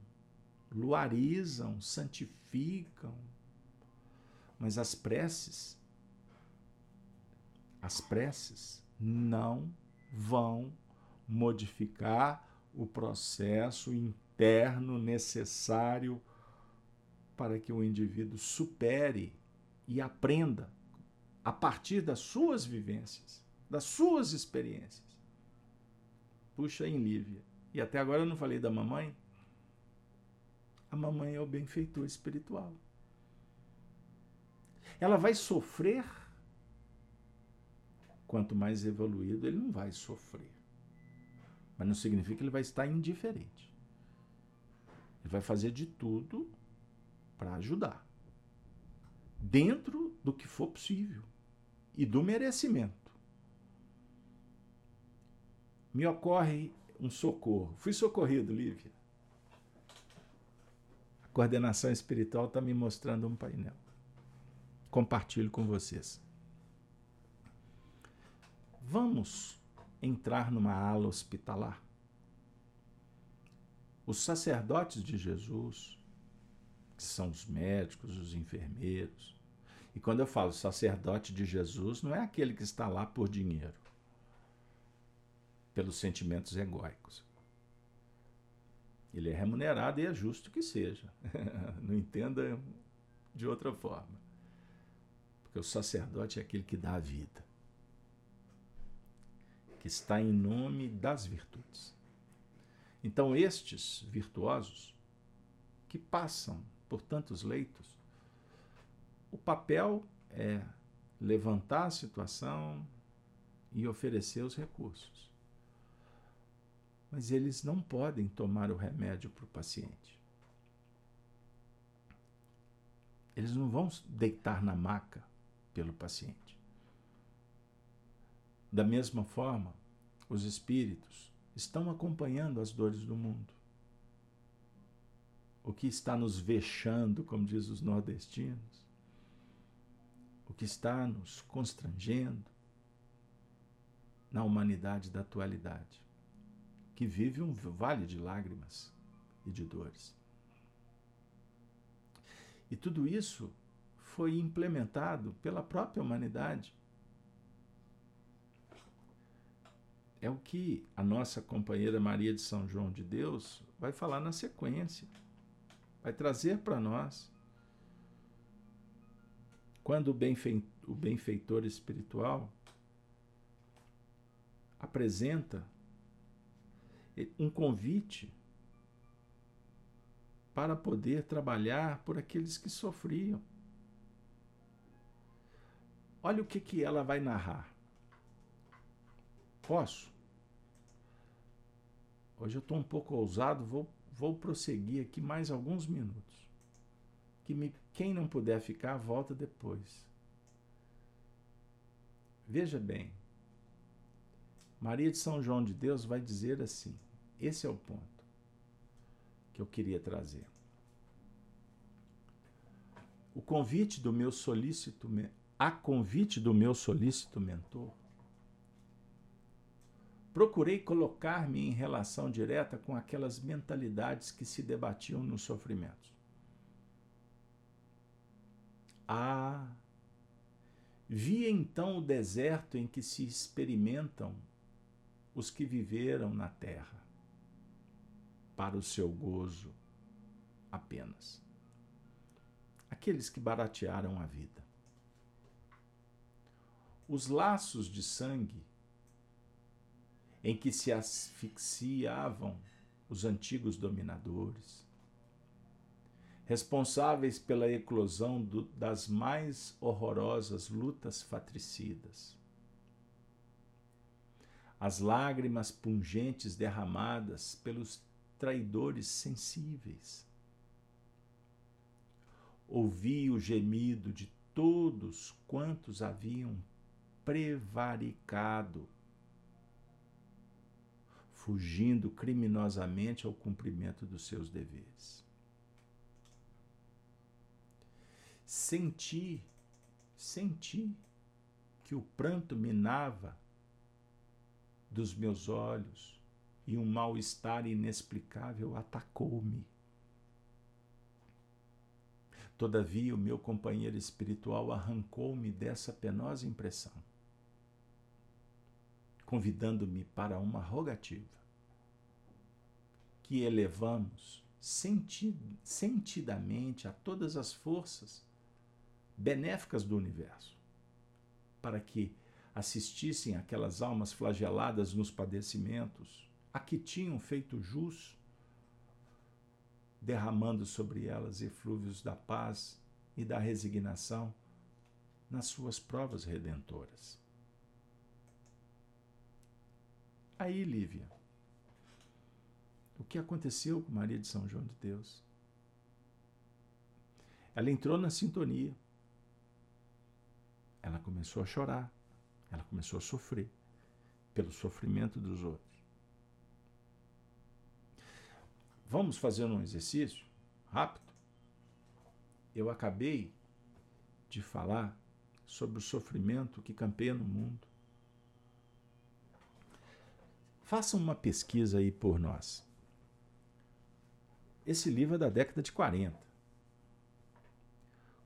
luarizam, santificam, mas as preces, as preces não vão modificar o processo interno necessário para que o indivíduo supere e aprenda a partir das suas vivências, das suas experiências. Puxa em Lívia. E até agora eu não falei da mamãe? a mamãe é o benfeitor espiritual. Ela vai sofrer. Quanto mais evoluído, ele não vai sofrer. Mas não significa que ele vai estar indiferente. Ele vai fazer de tudo para ajudar. Dentro do que for possível e do merecimento. Me ocorre um socorro. Fui socorrido, Lívia. A coordenação espiritual está me mostrando um painel. Compartilho com vocês. Vamos entrar numa ala hospitalar. Os sacerdotes de Jesus, que são os médicos, os enfermeiros, e quando eu falo sacerdote de Jesus, não é aquele que está lá por dinheiro, pelos sentimentos egóicos. Ele é remunerado e é justo que seja. não entenda de outra forma. Porque o sacerdote é aquele que dá a vida que está em nome das virtudes. Então, estes virtuosos que passam por tantos leitos, o papel é levantar a situação e oferecer os recursos. Mas eles não podem tomar o remédio para o paciente. Eles não vão deitar na maca pelo paciente. Da mesma forma, os espíritos estão acompanhando as dores do mundo. O que está nos vexando, como diz os nordestinos, o que está nos constrangendo na humanidade da atualidade, que vive um vale de lágrimas e de dores. E tudo isso foi implementado pela própria humanidade é o que a nossa companheira Maria de São João de Deus vai falar na sequência. Vai trazer para nós. Quando o, benfeitor, o benfeitor espiritual apresenta um convite para poder trabalhar por aqueles que sofriam. Olha o que, que ela vai narrar. Posso? Hoje eu estou um pouco ousado, vou, vou prosseguir aqui mais alguns minutos. Que me, quem não puder ficar, volta depois. Veja bem, Maria de São João de Deus vai dizer assim: esse é o ponto que eu queria trazer. O convite do meu solícito, a convite do meu solícito mentor, procurei colocar-me em relação direta com aquelas mentalidades que se debatiam nos sofrimentos. Ah, vi então o deserto em que se experimentam os que viveram na terra, para o seu gozo apenas. Aqueles que baratearam a vida. Os laços de sangue em que se asfixiavam os antigos dominadores, responsáveis pela eclosão do, das mais horrorosas lutas fratricidas. As lágrimas pungentes derramadas pelos traidores sensíveis. Ouvi o gemido de todos quantos haviam prevaricado fugindo criminosamente ao cumprimento dos seus deveres. Senti, senti que o pranto minava dos meus olhos e um mal-estar inexplicável atacou-me. Todavia, o meu companheiro espiritual arrancou-me dessa penosa impressão convidando-me para uma rogativa que elevamos sentidamente a todas as forças benéficas do universo, para que assistissem aquelas almas flageladas nos padecimentos, a que tinham feito jus derramando sobre elas eflúvios da paz e da resignação nas suas provas redentoras. Aí, Lívia, o que aconteceu com Maria de São João de Deus? Ela entrou na sintonia. Ela começou a chorar. Ela começou a sofrer pelo sofrimento dos outros. Vamos fazer um exercício rápido? Eu acabei de falar sobre o sofrimento que campeia no mundo. Façam uma pesquisa aí por nós. Esse livro é da década de 40.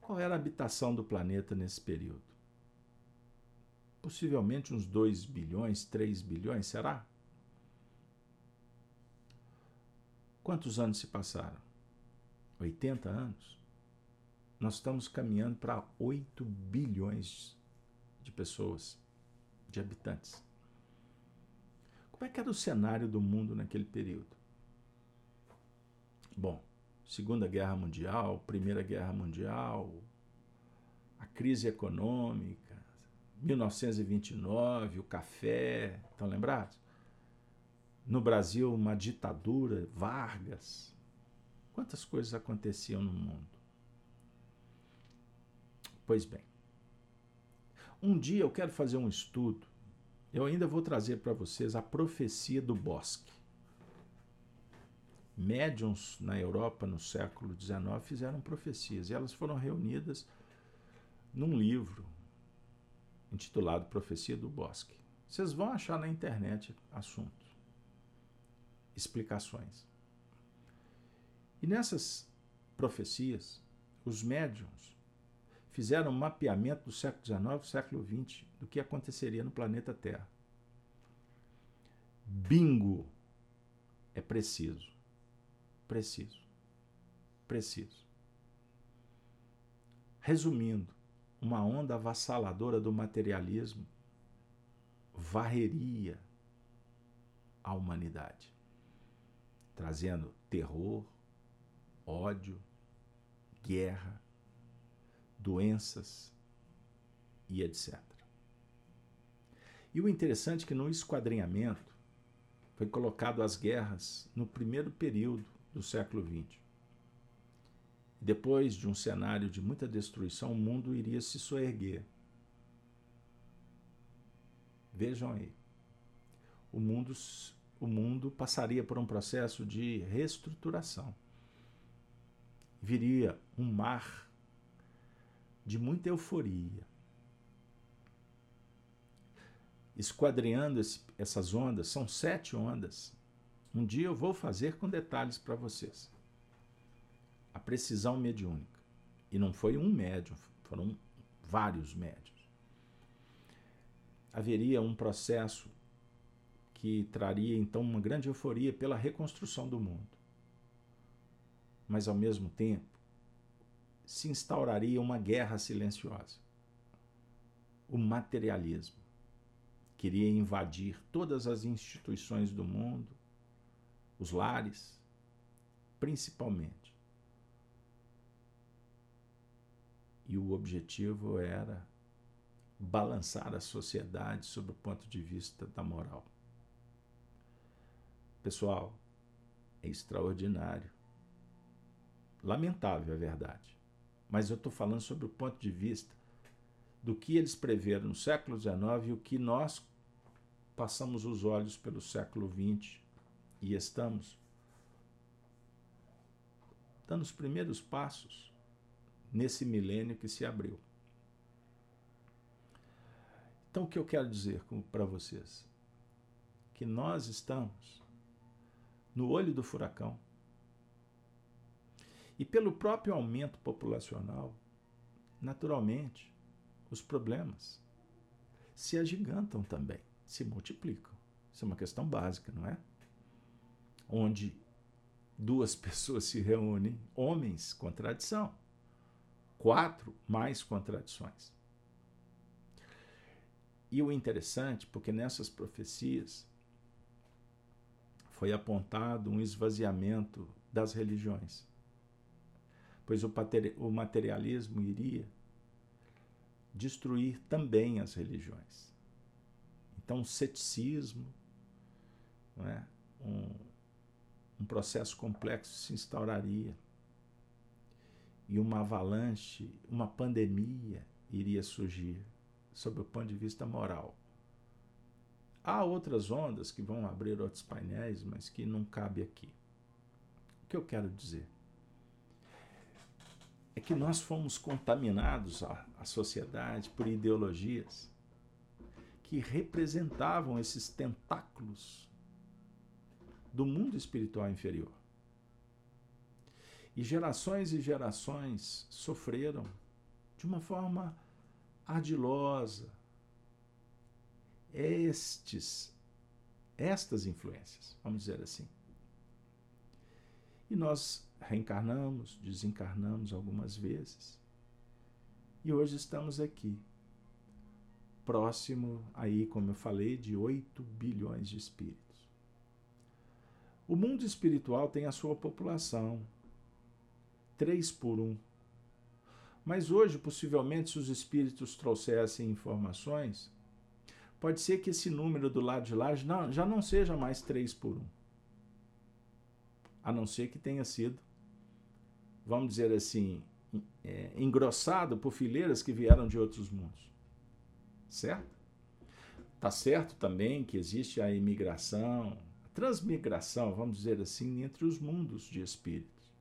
Qual era a habitação do planeta nesse período? Possivelmente uns 2 bilhões, 3 bilhões, será? Quantos anos se passaram? 80 anos? Nós estamos caminhando para 8 bilhões de pessoas, de habitantes. Como é que era o cenário do mundo naquele período? Bom, Segunda Guerra Mundial, Primeira Guerra Mundial, a crise econômica, 1929, o café, estão lembrados? No Brasil, uma ditadura, Vargas. Quantas coisas aconteciam no mundo? Pois bem, um dia eu quero fazer um estudo. Eu ainda vou trazer para vocês a profecia do bosque médiums na Europa no século XIX fizeram profecias e elas foram reunidas num livro intitulado Profecia do Bosque. Vocês vão achar na internet assuntos, explicações. E nessas profecias, os médiums fizeram um mapeamento do século XIX e século XX do que aconteceria no planeta Terra. Bingo! É preciso. Preciso. Preciso. Resumindo, uma onda avassaladora do materialismo varreria a humanidade, trazendo terror, ódio, guerra, doenças e etc. E o interessante é que no esquadrinhamento foi colocado as guerras no primeiro período do século XX. Depois de um cenário de muita destruição, o mundo iria se soerguer. Vejam aí. O mundo, o mundo passaria por um processo de reestruturação. Viria um mar de muita euforia. Esquadreando esse, essas ondas, são sete ondas um dia eu vou fazer com detalhes para vocês. A precisão mediúnica. E não foi um médium, foram vários médios. Haveria um processo que traria então uma grande euforia pela reconstrução do mundo. Mas ao mesmo tempo, se instauraria uma guerra silenciosa. O materialismo queria invadir todas as instituições do mundo, os lares, principalmente. E o objetivo era balançar a sociedade sob o ponto de vista da moral. Pessoal, é extraordinário. Lamentável, é verdade. Mas eu estou falando sobre o ponto de vista do que eles preveram no século XIX e o que nós passamos os olhos pelo século XX e estamos dando os primeiros passos nesse milênio que se abriu. Então, o que eu quero dizer para vocês? Que nós estamos no olho do furacão. E pelo próprio aumento populacional, naturalmente, os problemas se agigantam também, se multiplicam. Isso é uma questão básica, não é? onde duas pessoas se reúnem, homens, contradição. Quatro, mais contradições. E o interessante, porque nessas profecias foi apontado um esvaziamento das religiões, pois o materialismo iria destruir também as religiões. Então, o ceticismo, é? um, um processo complexo se instauraria e uma avalanche, uma pandemia iria surgir, sob o ponto de vista moral. Há outras ondas que vão abrir outros painéis, mas que não cabe aqui. O que eu quero dizer? É que nós fomos contaminados, a, a sociedade, por ideologias que representavam esses tentáculos do mundo espiritual inferior. E gerações e gerações sofreram de uma forma ardilosa estes estas influências, vamos dizer assim. E nós reencarnamos, desencarnamos algumas vezes. E hoje estamos aqui, próximo aí, como eu falei, de 8 bilhões de espíritos. O mundo espiritual tem a sua população, três por um. Mas hoje, possivelmente, se os espíritos trouxessem informações, pode ser que esse número do lado de lá já não seja mais três por um. A não ser que tenha sido, vamos dizer assim, é, engrossado por fileiras que vieram de outros mundos. Certo? Tá certo também que existe a imigração, a transmigração, vamos dizer assim, entre os mundos de espíritos.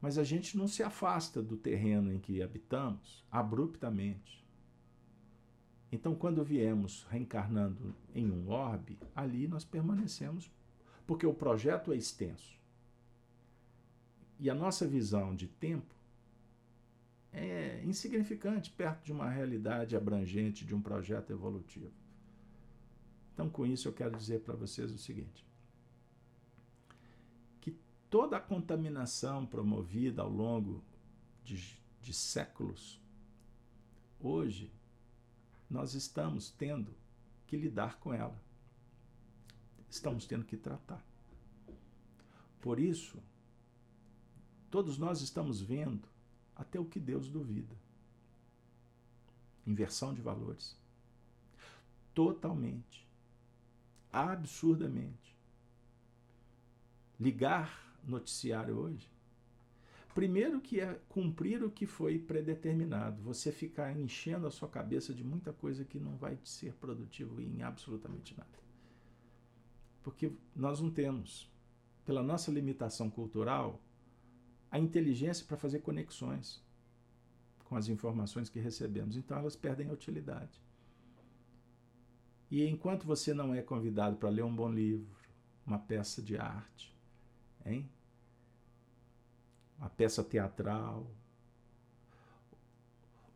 Mas a gente não se afasta do terreno em que habitamos abruptamente. Então, quando viemos reencarnando em um orbe, ali nós permanecemos, porque o projeto é extenso. E a nossa visão de tempo é insignificante perto de uma realidade abrangente de um projeto evolutivo. Então, com isso, eu quero dizer para vocês o seguinte: toda a contaminação promovida ao longo de, de séculos, hoje nós estamos tendo que lidar com ela. Estamos tendo que tratar. Por isso, todos nós estamos vendo até o que Deus duvida. Inversão de valores. Totalmente. Absurdamente. Ligar noticiário hoje? Primeiro que é cumprir o que foi predeterminado, você ficar enchendo a sua cabeça de muita coisa que não vai ser produtivo em absolutamente nada. Porque nós não temos, pela nossa limitação cultural, a inteligência para fazer conexões com as informações que recebemos. Então elas perdem a utilidade. E enquanto você não é convidado para ler um bom livro, uma peça de arte, hein? Uma peça teatral,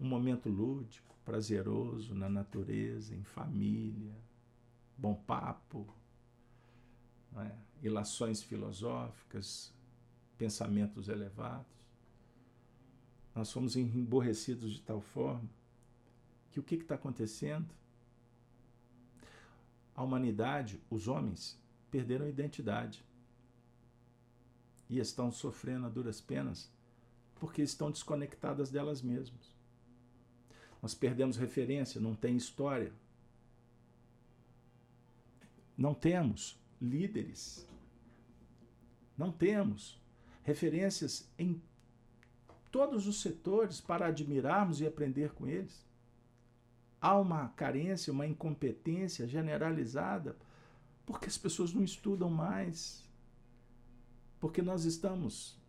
um momento lúdico, prazeroso na natureza, em família, bom papo, é? ilações filosóficas, pensamentos elevados. Nós fomos emborrecidos de tal forma que o que está acontecendo? A humanidade, os homens, perderam a identidade e estão sofrendo a duras penas porque estão desconectadas delas mesmas. Nós perdemos referência, não tem história. Não temos líderes. Não temos referências em todos os setores para admirarmos e aprender com eles. Há uma carência, uma incompetência generalizada, porque as pessoas não estudam mais, porque nós estamos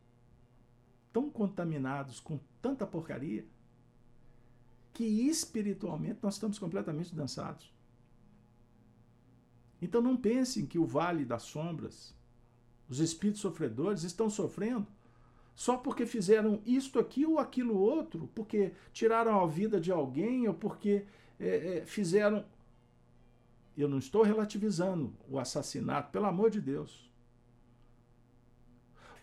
tão contaminados com tanta porcaria que espiritualmente nós estamos completamente dançados. Então não pensem que o vale das sombras, os espíritos sofredores estão sofrendo só porque fizeram isto aqui ou aquilo outro, porque tiraram a vida de alguém ou porque é, é, fizeram. Eu não estou relativizando o assassinato, pelo amor de Deus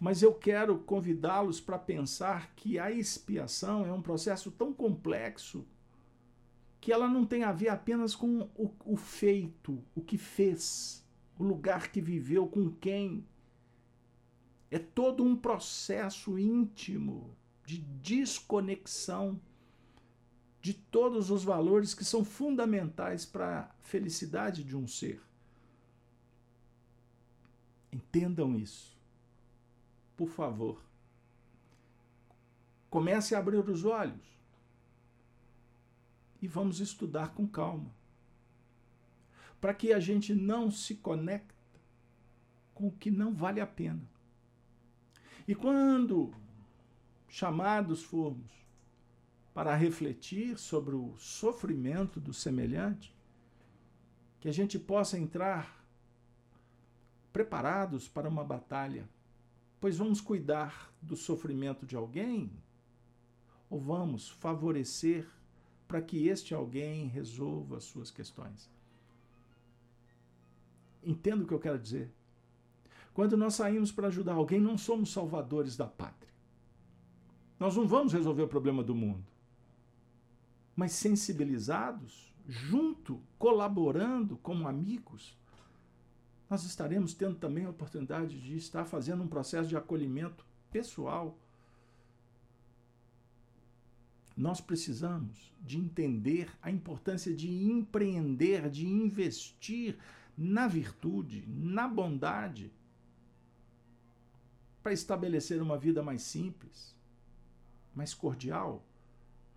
mas eu quero convidá-los para pensar que a expiação é um processo tão complexo que ela não tem a ver apenas com o, o feito, o que fez, o lugar que viveu, com quem. É todo um processo íntimo de desconexão de todos os valores que são fundamentais para a felicidade de um ser. Entendam isso. Por favor. Comece a abrir os olhos. E vamos estudar com calma. Para que a gente não se conecte com o que não vale a pena. E quando chamados formos para refletir sobre o sofrimento do semelhante, que a gente possa entrar preparados para uma batalha, pois vamos cuidar do sofrimento de alguém ou vamos favorecer para que este alguém resolva as suas questões? Entendo o que eu quero dizer. Quando nós saímos para ajudar alguém, não somos salvadores da pátria. Nós não vamos resolver o problema do mundo. Mas sensibilizados, junto, colaborando como amigos, nós estaremos tendo também a oportunidade de estar fazendo um processo de acolhimento pessoal. Nós precisamos de entender a importância de empreender, de investir na virtude, na bondade, para estabelecer uma vida mais simples, mais cordial,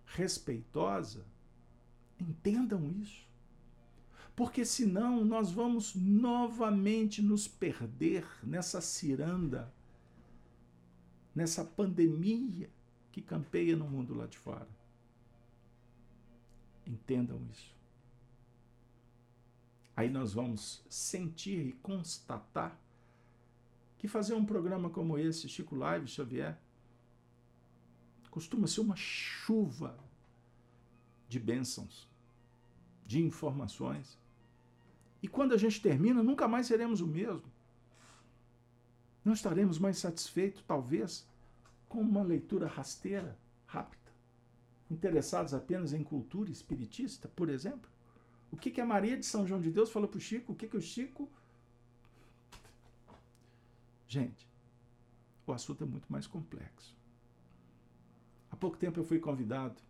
respeitosa. Entendam isso. Porque senão nós vamos novamente nos perder nessa ciranda, nessa pandemia que campeia no mundo lá de fora. Entendam isso. Aí nós vamos sentir e constatar que fazer um programa como esse, Chico Live Xavier, costuma ser uma chuva de bênçãos, de informações. E quando a gente termina, nunca mais seremos o mesmo. Não estaremos mais satisfeitos, talvez, com uma leitura rasteira, rápida, interessados apenas em cultura espiritista, por exemplo. O que, que a Maria de São João de Deus falou para o Chico? O que, que o Chico Gente, o assunto é muito mais complexo. Há pouco tempo eu fui convidado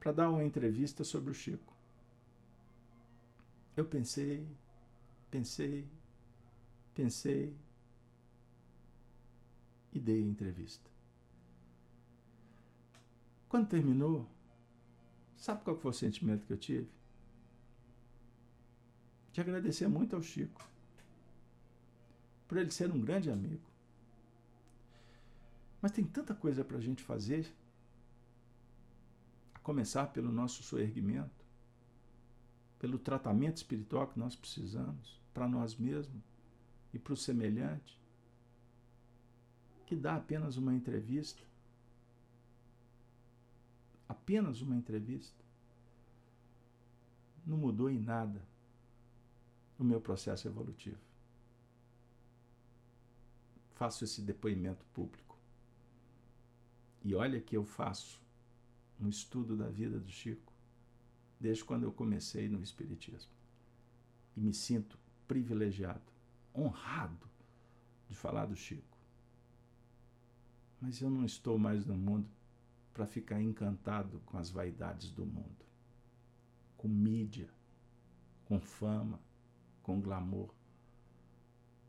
para dar uma entrevista sobre o Chico. Eu pensei, pensei, pensei e dei a entrevista. Quando terminou, sabe qual foi o sentimento que eu tive? De agradecer muito ao Chico por ele ser um grande amigo. Mas tem tanta coisa para a gente fazer, começar pelo nosso soerguimento, pelo tratamento espiritual que nós precisamos, para nós mesmos e para o semelhante, que dá apenas uma entrevista. Apenas uma entrevista. Não mudou em nada o meu processo evolutivo faço esse depoimento público. E olha que eu faço um estudo da vida do Chico desde quando eu comecei no Espiritismo. E me sinto privilegiado, honrado de falar do Chico. Mas eu não estou mais no mundo para ficar encantado com as vaidades do mundo, com mídia, com fama, com glamour.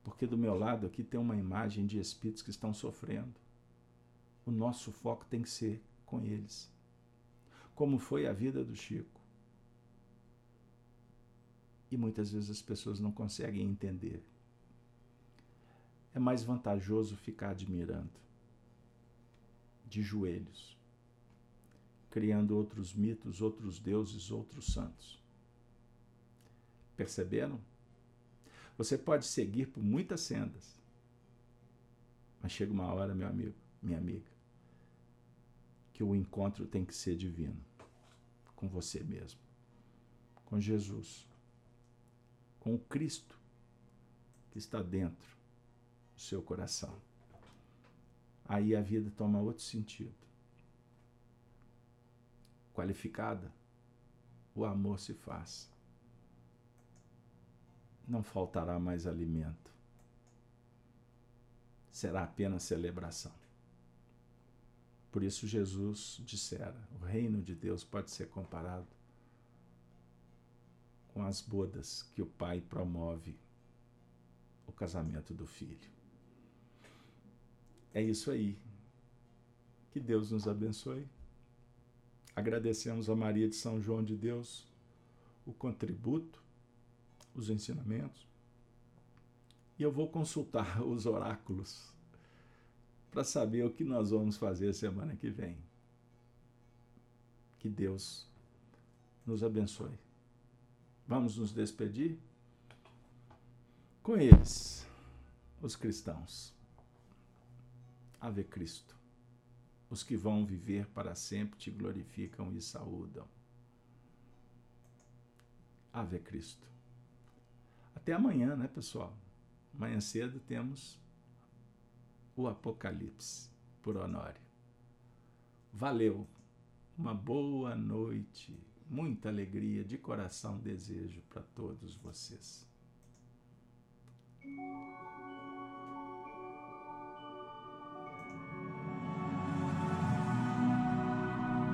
Porque do meu lado aqui tem uma imagem de espíritos que estão sofrendo. O nosso foco tem que ser com eles. Como foi a vida do Chico. E muitas vezes as pessoas não conseguem entender. É mais vantajoso ficar admirando, de joelhos, criando outros mitos, outros deuses, outros santos. Perceberam? Você pode seguir por muitas sendas. Mas chega uma hora, meu amigo, minha amiga, que o encontro tem que ser divino com você mesmo, com Jesus, com o Cristo que está dentro do seu coração. Aí a vida toma outro sentido. Qualificada, o amor se faz não faltará mais alimento. será apenas celebração. Por isso Jesus dissera: o reino de Deus pode ser comparado com as bodas que o pai promove o casamento do filho. É isso aí. Que Deus nos abençoe. Agradecemos a Maria de São João de Deus o contributo, os ensinamentos. E eu vou consultar os oráculos para saber o que nós vamos fazer semana que vem. Que Deus nos abençoe. Vamos nos despedir com eles, os cristãos. Ave Cristo. Os que vão viver para sempre te glorificam e saúdam. Ave Cristo. Até amanhã, né, pessoal? Amanhã cedo temos o Apocalipse por Honório. Valeu, uma boa noite, muita alegria, de coração desejo para todos vocês.